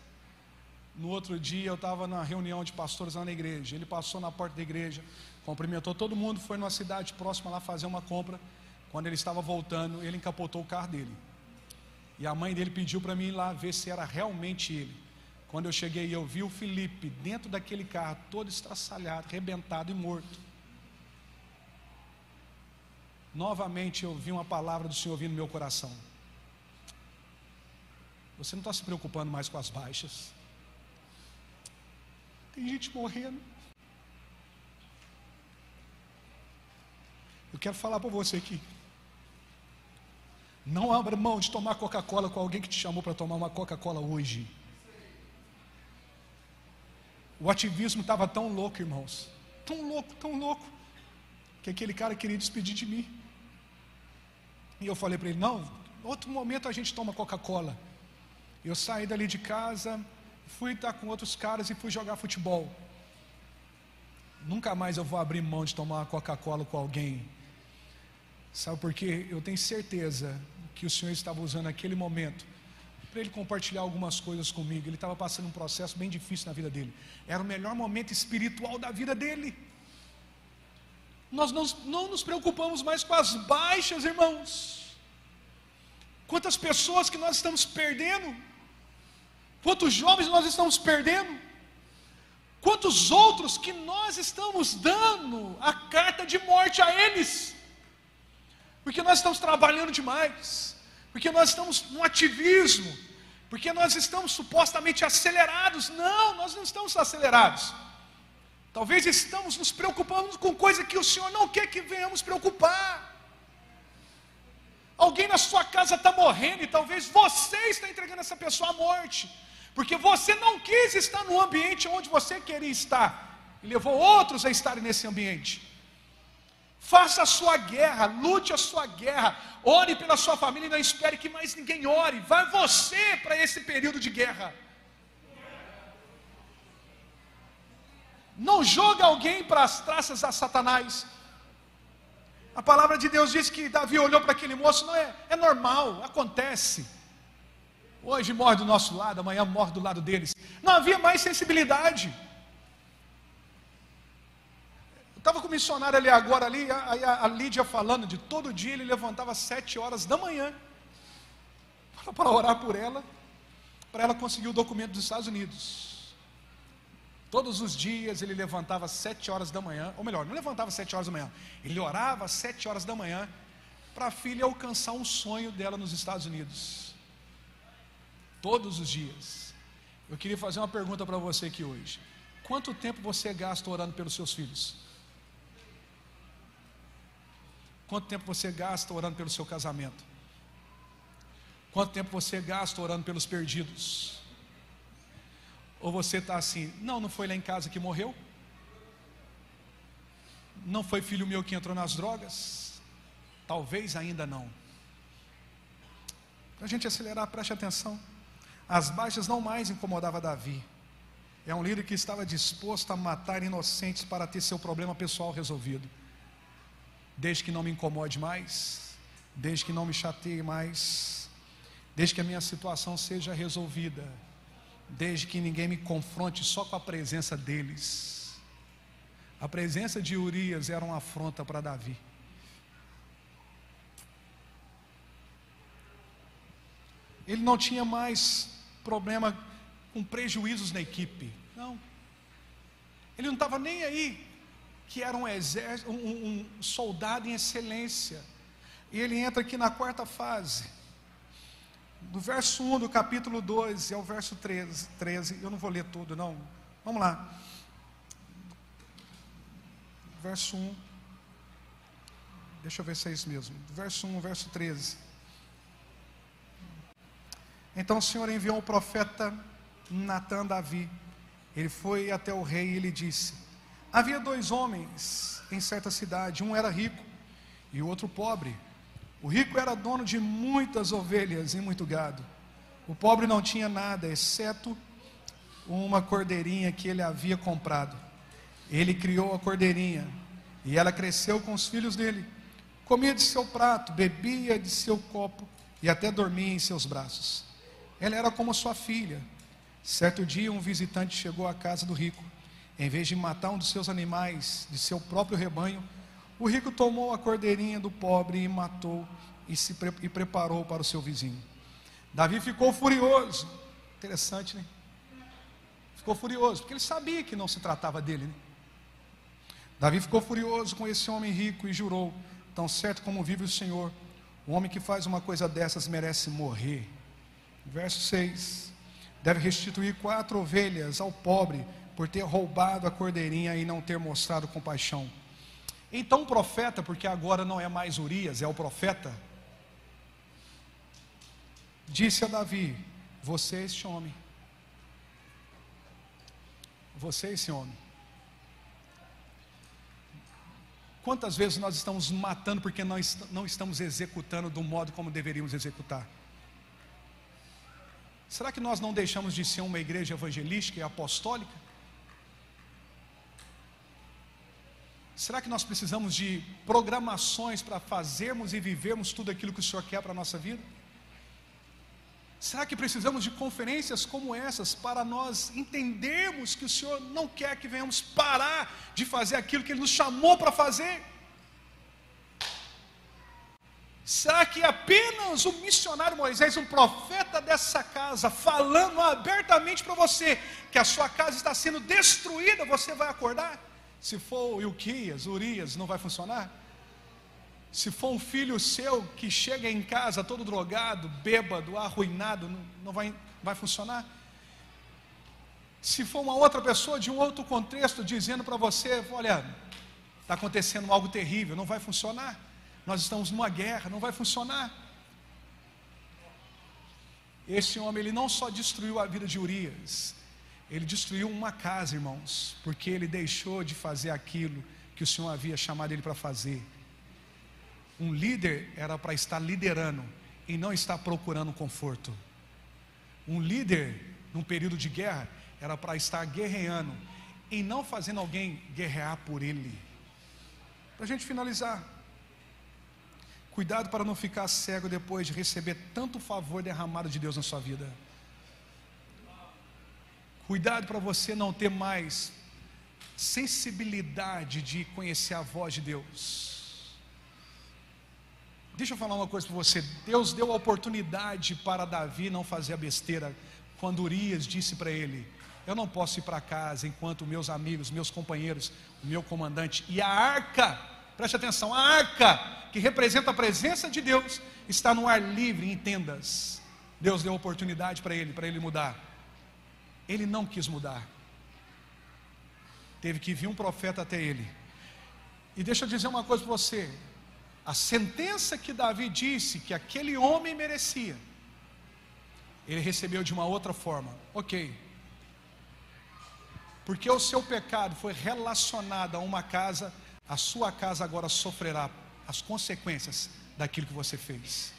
No outro dia eu estava na reunião de pastores lá na igreja. Ele passou na porta da igreja, cumprimentou todo mundo, foi numa cidade próxima lá fazer uma compra. Quando ele estava voltando, ele encapotou o carro dele. E a mãe dele pediu para mim ir lá ver se era realmente ele. Quando eu cheguei, eu vi o Felipe dentro daquele carro, todo estraçalhado, arrebentado e morto. Novamente eu vi uma palavra do Senhor vindo no meu coração. Você não está se preocupando mais com as baixas. Tem gente morrendo. Eu quero falar para você aqui. Não abra mão de tomar Coca-Cola com alguém que te chamou para tomar uma Coca-Cola hoje. O ativismo estava tão louco, irmãos. Tão louco, tão louco. Que aquele cara queria despedir de mim. E eu falei para ele: não, outro momento a gente toma Coca-Cola. Eu saí dali de casa, fui estar com outros caras e fui jogar futebol. Nunca mais eu vou abrir mão de tomar uma Coca-Cola com alguém. Sabe por quê? Eu tenho certeza que o Senhor estava usando aquele momento para ele compartilhar algumas coisas comigo. Ele estava passando um processo bem difícil na vida dele. Era o melhor momento espiritual da vida dele. Nós não, não nos preocupamos mais com as baixas, irmãos. Quantas pessoas que nós estamos perdendo Quantos jovens nós estamos perdendo? Quantos outros que nós estamos dando a carta de morte a eles? Porque nós estamos trabalhando demais, porque nós estamos no ativismo, porque nós estamos supostamente acelerados. Não, nós não estamos acelerados. Talvez estamos nos preocupando com coisa que o Senhor não quer que venhamos preocupar. Alguém na sua casa está morrendo e talvez você está entregando essa pessoa à morte, porque você não quis estar no ambiente onde você queria estar e levou outros a estarem nesse ambiente. Faça a sua guerra, lute a sua guerra, ore pela sua família e não espere que mais ninguém ore. Vai você para esse período de guerra. Não joga alguém para as traças a Satanás. A palavra de Deus diz que Davi olhou para aquele moço, não é, é normal, acontece. Hoje morre do nosso lado, amanhã morre do lado deles. Não havia mais sensibilidade. Estava com o missionário ali agora, ali, a, a Lídia falando de todo dia ele levantava às sete horas da manhã para orar por ela, para ela conseguir o documento dos Estados Unidos. Todos os dias ele levantava às sete horas da manhã, ou melhor, não levantava às sete horas da manhã, ele orava às sete horas da manhã para a filha alcançar um sonho dela nos Estados Unidos. Todos os dias. Eu queria fazer uma pergunta para você aqui hoje. Quanto tempo você gasta orando pelos seus filhos? Quanto tempo você gasta orando pelo seu casamento? Quanto tempo você gasta orando pelos perdidos? Ou você está assim, não, não foi lá em casa que morreu? Não foi filho meu que entrou nas drogas? Talvez ainda não. Para a gente acelerar, preste atenção. As baixas não mais incomodavam Davi. É um líder que estava disposto a matar inocentes para ter seu problema pessoal resolvido desde que não me incomode mais, desde que não me chateie mais, desde que a minha situação seja resolvida, desde que ninguém me confronte só com a presença deles. A presença de Urias era uma afronta para Davi. Ele não tinha mais problema com prejuízos na equipe. Não. Ele não estava nem aí que era um, exército, um, um soldado em excelência. E ele entra aqui na quarta fase. Do verso 1 do capítulo 2 ao verso 13, 13, eu não vou ler tudo, não. Vamos lá. Verso 1. Deixa eu ver se é isso mesmo. Verso 1, verso 13. Então o Senhor enviou o profeta Natan Davi. Ele foi até o rei e ele disse: Havia dois homens em certa cidade, um era rico e o outro pobre. O rico era dono de muitas ovelhas e muito gado. O pobre não tinha nada, exceto uma cordeirinha que ele havia comprado. Ele criou a cordeirinha e ela cresceu com os filhos dele. Comia de seu prato, bebia de seu copo e até dormia em seus braços. Ela era como sua filha. Certo dia, um visitante chegou à casa do rico em vez de matar um dos seus animais, de seu próprio rebanho, o rico tomou a cordeirinha do pobre e matou e se pre e preparou para o seu vizinho. Davi ficou furioso. Interessante, né? Ficou furioso, porque ele sabia que não se tratava dele. Né? Davi ficou furioso com esse homem rico e jurou: Tão certo como vive o Senhor, o homem que faz uma coisa dessas merece morrer. Verso 6: Deve restituir quatro ovelhas ao pobre por ter roubado a cordeirinha e não ter mostrado compaixão. Então o profeta, porque agora não é mais Urias, é o profeta, disse a Davi: Você é este homem. Você é esse homem. Quantas vezes nós estamos matando porque nós não estamos executando do modo como deveríamos executar? Será que nós não deixamos de ser uma igreja evangelística e apostólica? Será que nós precisamos de programações para fazermos e vivermos tudo aquilo que o Senhor quer para a nossa vida? Será que precisamos de conferências como essas para nós entendermos que o Senhor não quer que venhamos parar de fazer aquilo que Ele nos chamou para fazer? Será que apenas o missionário Moisés, um profeta dessa casa, falando abertamente para você que a sua casa está sendo destruída, você vai acordar? Se for Ilquias, Urias, não vai funcionar? Se for um filho seu que chega em casa todo drogado, bêbado, arruinado, não, não, vai, Vai funcionar? Se for uma outra pessoa de um outro contexto dizendo para você, olha, está acontecendo algo terrível, não vai funcionar. Nós estamos numa guerra, não vai funcionar. Esse homem, ele não só destruiu a vida de Urias, ele destruiu uma casa, irmãos, porque ele deixou de fazer aquilo que o Senhor havia chamado ele para fazer. Um líder era para estar liderando e não estar procurando conforto. Um líder, num período de guerra, era para estar guerreando e não fazendo alguém guerrear por ele. Para a gente finalizar, cuidado para não ficar cego depois de receber tanto favor derramado de Deus na sua vida. Cuidado para você não ter mais sensibilidade de conhecer a voz de Deus. Deixa eu falar uma coisa para você. Deus deu a oportunidade para Davi não fazer a besteira quando Urias disse para ele: Eu não posso ir para casa enquanto meus amigos, meus companheiros, o meu comandante e a arca, preste atenção, a arca que representa a presença de Deus está no ar livre em tendas. Deus deu a oportunidade para ele, para ele mudar. Ele não quis mudar. Teve que vir um profeta até ele. E deixa eu dizer uma coisa para você: a sentença que Davi disse que aquele homem merecia, ele recebeu de uma outra forma. Ok. Porque o seu pecado foi relacionado a uma casa, a sua casa agora sofrerá as consequências daquilo que você fez.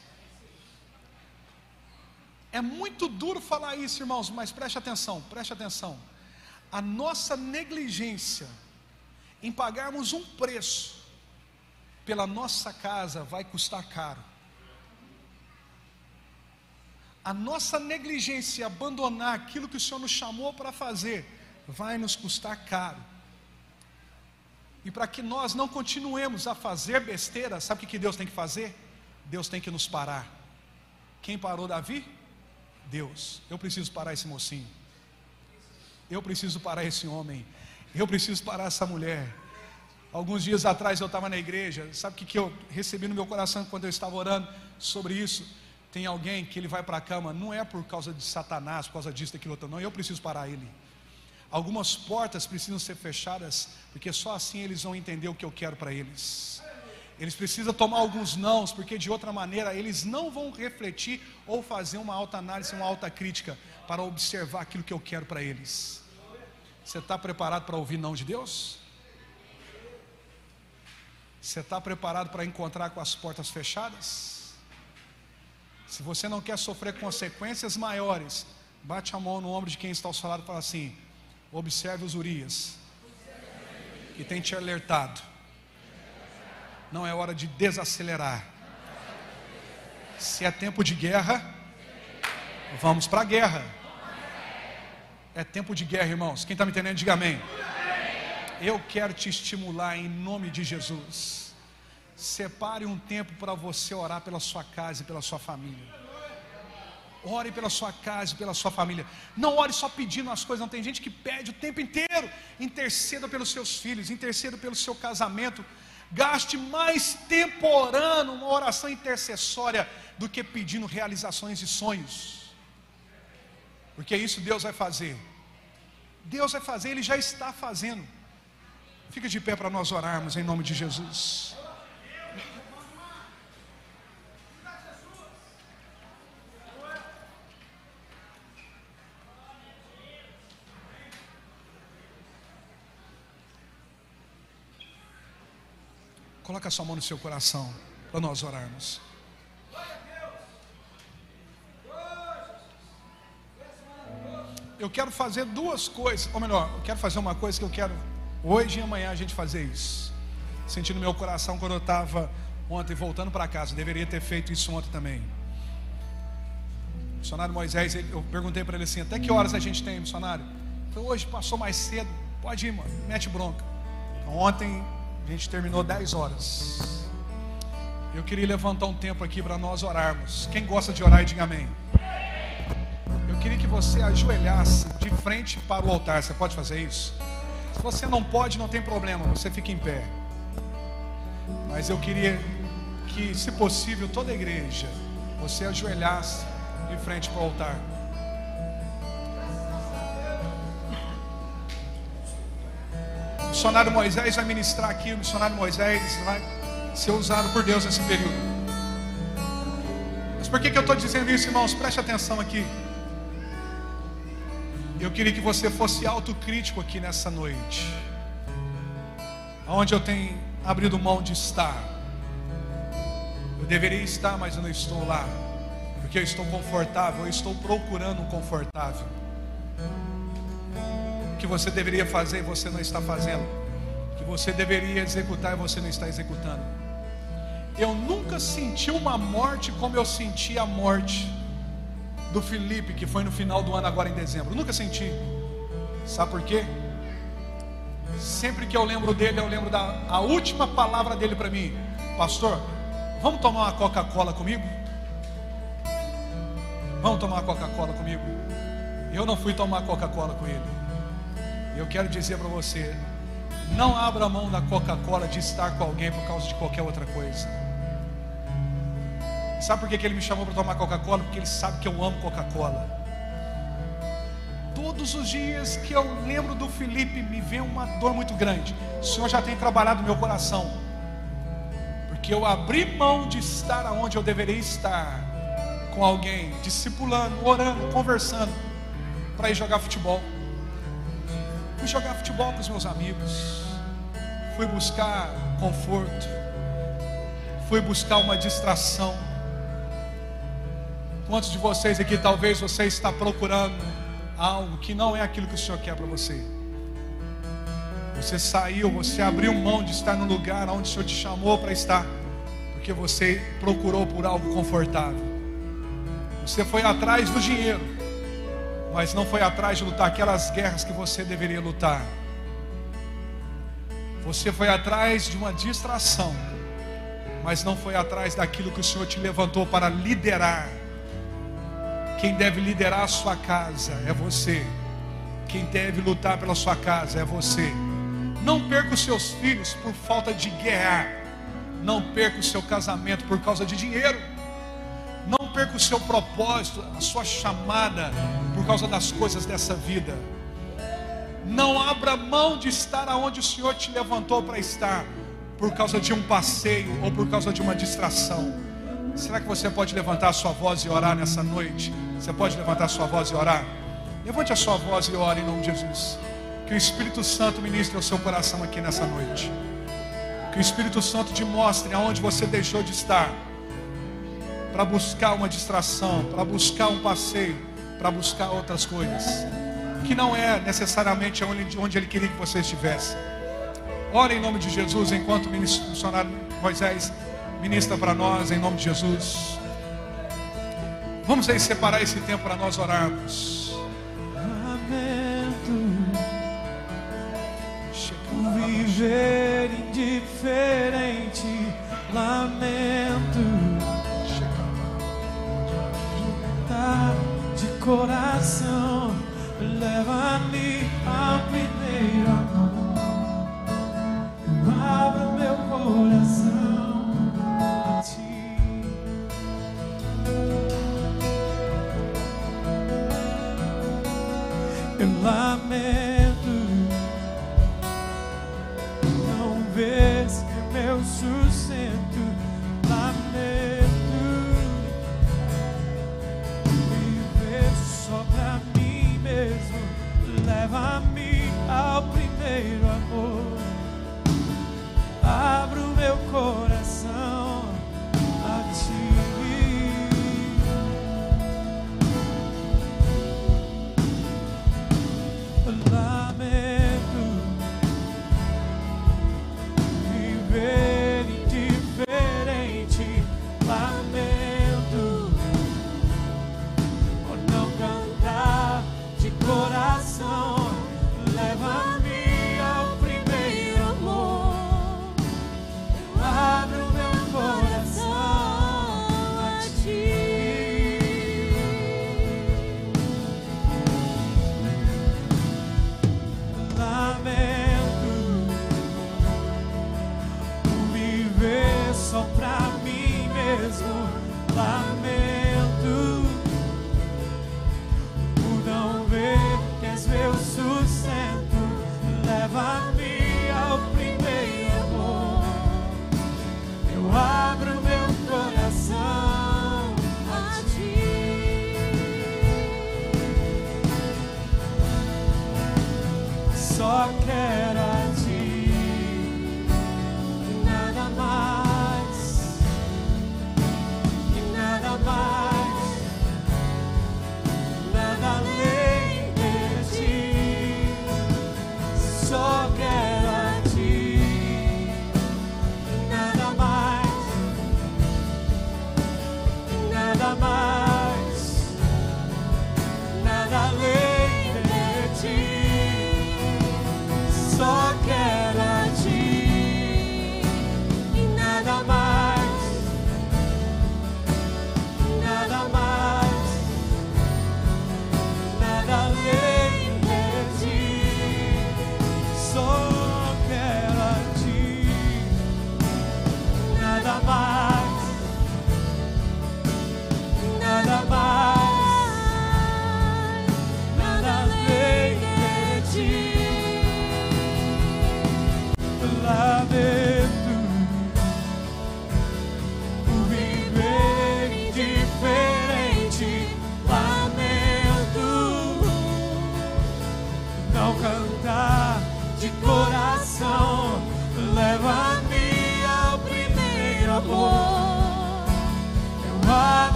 É muito duro falar isso, irmãos, mas preste atenção, preste atenção. A nossa negligência em pagarmos um preço pela nossa casa vai custar caro. A nossa negligência em abandonar aquilo que o Senhor nos chamou para fazer vai nos custar caro. E para que nós não continuemos a fazer besteira, sabe o que Deus tem que fazer? Deus tem que nos parar. Quem parou Davi? Deus, eu preciso parar esse mocinho. Eu preciso parar esse homem. Eu preciso parar essa mulher. Alguns dias atrás eu estava na igreja. Sabe o que, que eu recebi no meu coração quando eu estava orando sobre isso? Tem alguém que ele vai para a cama, não é por causa de Satanás, por causa disso, daquilo, outro, não. Eu preciso parar ele. Algumas portas precisam ser fechadas, porque só assim eles vão entender o que eu quero para eles. Eles precisam tomar alguns nãos, porque de outra maneira eles não vão refletir ou fazer uma alta análise, uma alta crítica para observar aquilo que eu quero para eles. Você está preparado para ouvir não de Deus? Você está preparado para encontrar com as portas fechadas? Se você não quer sofrer consequências maiores, bate a mão no ombro de quem está ao seu lado e fala assim: observe os Urias, que tem te alertado não é hora de desacelerar. Se é tempo de guerra, vamos para a guerra. É tempo de guerra, irmãos. Quem está me entendendo, diga amém. Eu quero te estimular em nome de Jesus. Separe um tempo para você orar pela sua casa e pela sua família. Ore pela sua casa e pela sua família. Não ore só pedindo as coisas. Não tem gente que pede o tempo inteiro. Interceda pelos seus filhos, interceda pelo seu casamento, Gaste mais tempo orando, uma oração intercessória, do que pedindo realizações e sonhos. Porque isso Deus vai fazer. Deus vai fazer, Ele já está fazendo. Fica de pé para nós orarmos em nome de Jesus. Coloca a sua mão no seu coração para nós orarmos. Eu quero fazer duas coisas, ou melhor, eu quero fazer uma coisa que eu quero hoje e amanhã a gente fazer isso. Sentindo no meu coração quando eu estava ontem voltando para casa, deveria ter feito isso ontem também. O missionário Moisés, eu perguntei para ele assim: até que horas a gente tem, missionário? Falei, hoje passou mais cedo, pode ir, mano, mete bronca. Então, ontem a gente terminou 10 horas. Eu queria levantar um tempo aqui para nós orarmos. Quem gosta de orar, diga amém. Eu queria que você ajoelhasse de frente para o altar. Você pode fazer isso? Se você não pode, não tem problema, você fica em pé. Mas eu queria que, se possível, toda a igreja, você ajoelhasse de frente para o altar. Missionário Moisés vai ministrar aqui, o missionário Moisés vai ser usado por Deus nesse período. Mas por que, que eu estou dizendo isso, irmãos? Preste atenção aqui. Eu queria que você fosse autocrítico aqui nessa noite. Onde eu tenho abrido mão de estar. Eu deveria estar, mas eu não estou lá. Porque eu estou confortável, eu estou procurando um confortável. Que você deveria fazer e você não está fazendo. Que você deveria executar e você não está executando. Eu nunca senti uma morte como eu senti a morte do Felipe, que foi no final do ano, agora em dezembro. Eu nunca senti. Sabe por quê? Sempre que eu lembro dele, eu lembro da a última palavra dele para mim: Pastor, vamos tomar uma Coca-Cola comigo? Vamos tomar uma Coca-Cola comigo? Eu não fui tomar Coca-Cola com ele. Eu quero dizer para você: não abra mão da Coca-Cola de estar com alguém por causa de qualquer outra coisa. Sabe por que ele me chamou para tomar Coca-Cola? Porque ele sabe que eu amo Coca-Cola. Todos os dias que eu lembro do Felipe, me vem uma dor muito grande. O Senhor já tem trabalhado meu coração. Porque eu abri mão de estar aonde eu deveria estar, com alguém, discipulando, orando, conversando, para ir jogar futebol. Fui jogar futebol com os meus amigos. Fui buscar conforto. Fui buscar uma distração. Quantos de vocês aqui talvez você está procurando algo que não é aquilo que o Senhor quer para você? Você saiu, você abriu mão de estar no lugar onde o Senhor te chamou para estar, porque você procurou por algo confortável. Você foi atrás do dinheiro, mas não foi atrás de lutar aquelas guerras que você deveria lutar. Você foi atrás de uma distração, mas não foi atrás daquilo que o Senhor te levantou para liderar quem deve liderar a sua casa é você. Quem deve lutar pela sua casa é você. Não perca os seus filhos por falta de guerra. Não perca o seu casamento por causa de dinheiro. Perca o seu propósito, a sua chamada por causa das coisas dessa vida. Não abra mão de estar aonde o Senhor te levantou para estar por causa de um passeio ou por causa de uma distração. Será que você pode levantar a sua voz e orar nessa noite? Você pode levantar a sua voz e orar? Levante a sua voz e ore em nome de Jesus. Que o Espírito Santo ministre ao seu coração aqui nessa noite. Que o Espírito Santo te mostre aonde você deixou de estar. Para buscar uma distração, para buscar um passeio, para buscar outras coisas. Que não é necessariamente onde, onde Ele queria que você estivesse. Ore em nome de Jesus enquanto o missionário Moisés ministra para nós, em nome de Jesus. Vamos aí separar esse tempo para nós orarmos. Lamento viver indiferente. Coração. Leva-me ao primeiro amor. Abra meu coração. Eu lamento Oh.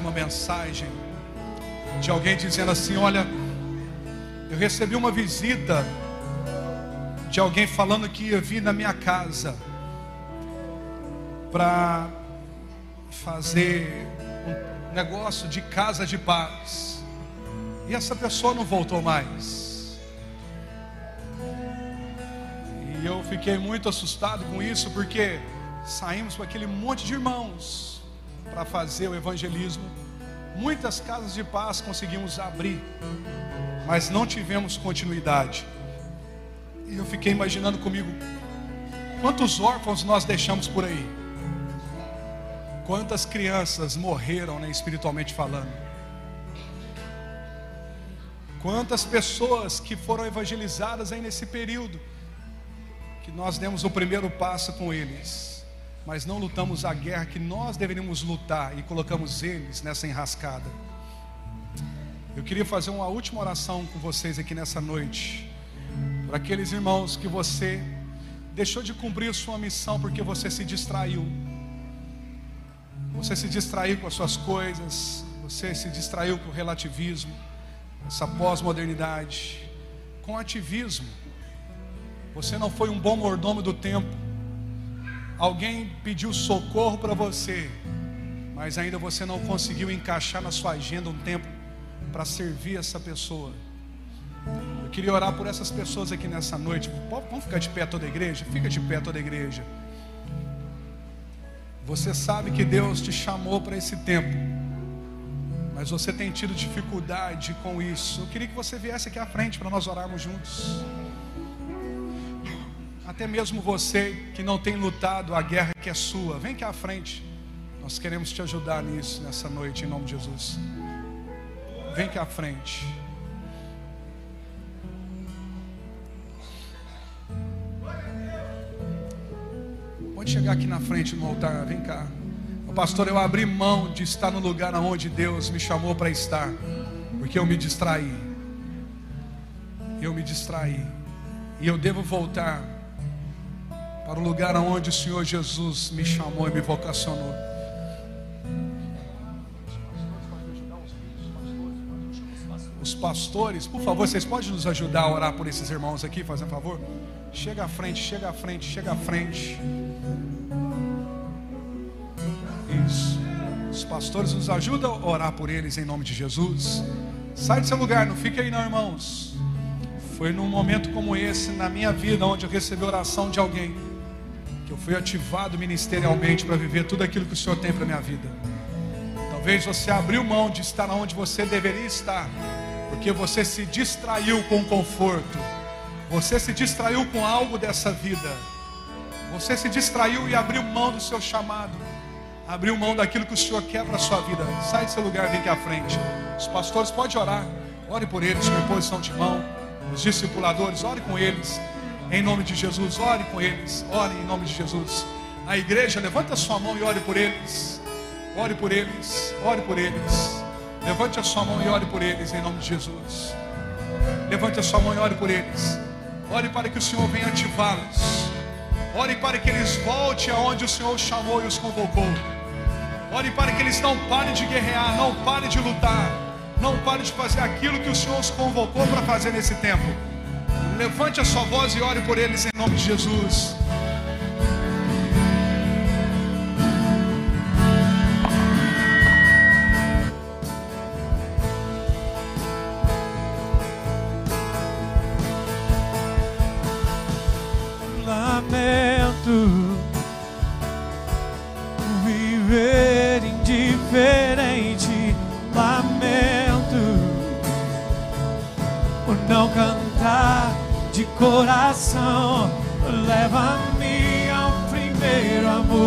Uma mensagem de alguém dizendo assim: Olha, eu recebi uma visita de alguém falando que ia vir na minha casa para fazer um negócio de casa de paz. E essa pessoa não voltou mais. E eu fiquei muito assustado com isso, porque saímos com aquele monte de irmãos para fazer o evangelismo. Muitas casas de paz conseguimos abrir, mas não tivemos continuidade. E eu fiquei imaginando comigo, quantos órfãos nós deixamos por aí? Quantas crianças morreram, né, espiritualmente falando? Quantas pessoas que foram evangelizadas aí nesse período, que nós demos o primeiro passo com eles mas não lutamos a guerra que nós deveríamos lutar e colocamos eles nessa enrascada. Eu queria fazer uma última oração com vocês aqui nessa noite, para aqueles irmãos que você deixou de cumprir sua missão porque você se distraiu. Você se distraiu com as suas coisas, você se distraiu com o relativismo, essa pós-modernidade, com ativismo. Você não foi um bom mordomo do tempo. Alguém pediu socorro para você, mas ainda você não conseguiu encaixar na sua agenda um tempo para servir essa pessoa. Eu queria orar por essas pessoas aqui nessa noite. Vamos ficar de pé toda a igreja? Fica de pé toda a igreja. Você sabe que Deus te chamou para esse tempo, mas você tem tido dificuldade com isso. Eu queria que você viesse aqui à frente para nós orarmos juntos. Até mesmo você que não tem lutado a guerra que é sua, vem aqui à frente. Nós queremos te ajudar nisso nessa noite, em nome de Jesus. Vem aqui à frente. Pode chegar aqui na frente no altar, vem cá. Pastor, eu abri mão de estar no lugar onde Deus me chamou para estar, porque eu me distraí. Eu me distraí. E eu devo voltar para o lugar aonde o Senhor Jesus me chamou e me vocacionou. Os pastores, por favor, vocês podem nos ajudar a orar por esses irmãos aqui, fazendo favor? Chega à frente, chega à frente, chega à frente. Isso. Os pastores nos ajudam a orar por eles em nome de Jesus. Sai do seu lugar, não fique aí não, irmãos. Foi num momento como esse na minha vida onde eu recebi oração de alguém que eu fui ativado ministerialmente para viver tudo aquilo que o Senhor tem para minha vida. Talvez você abriu mão de estar onde você deveria estar, porque você se distraiu com conforto, você se distraiu com algo dessa vida, você se distraiu e abriu mão do seu chamado, abriu mão daquilo que o Senhor quer para a sua vida. Sai desse lugar, vem aqui à frente. Os pastores, pode orar, ore por eles com posição de mão. Os discipuladores, ore com eles, em nome de Jesus, ore com eles, ore em nome de Jesus. A igreja, levanta a sua mão e ore por eles. Ore por eles, ore por eles. Levante a sua mão e ore por eles em nome de Jesus. Levante a sua mão e ore por eles. Ore para que o Senhor venha ativá-los. Ore para que eles voltem aonde o Senhor os chamou e os convocou. Ore para que eles não parem de guerrear, não parem de lutar, não parem de fazer aquilo que o Senhor os convocou para fazer nesse tempo. Levante a sua voz e ore por eles em nome de Jesus. Coração leva-me ao primeiro amor.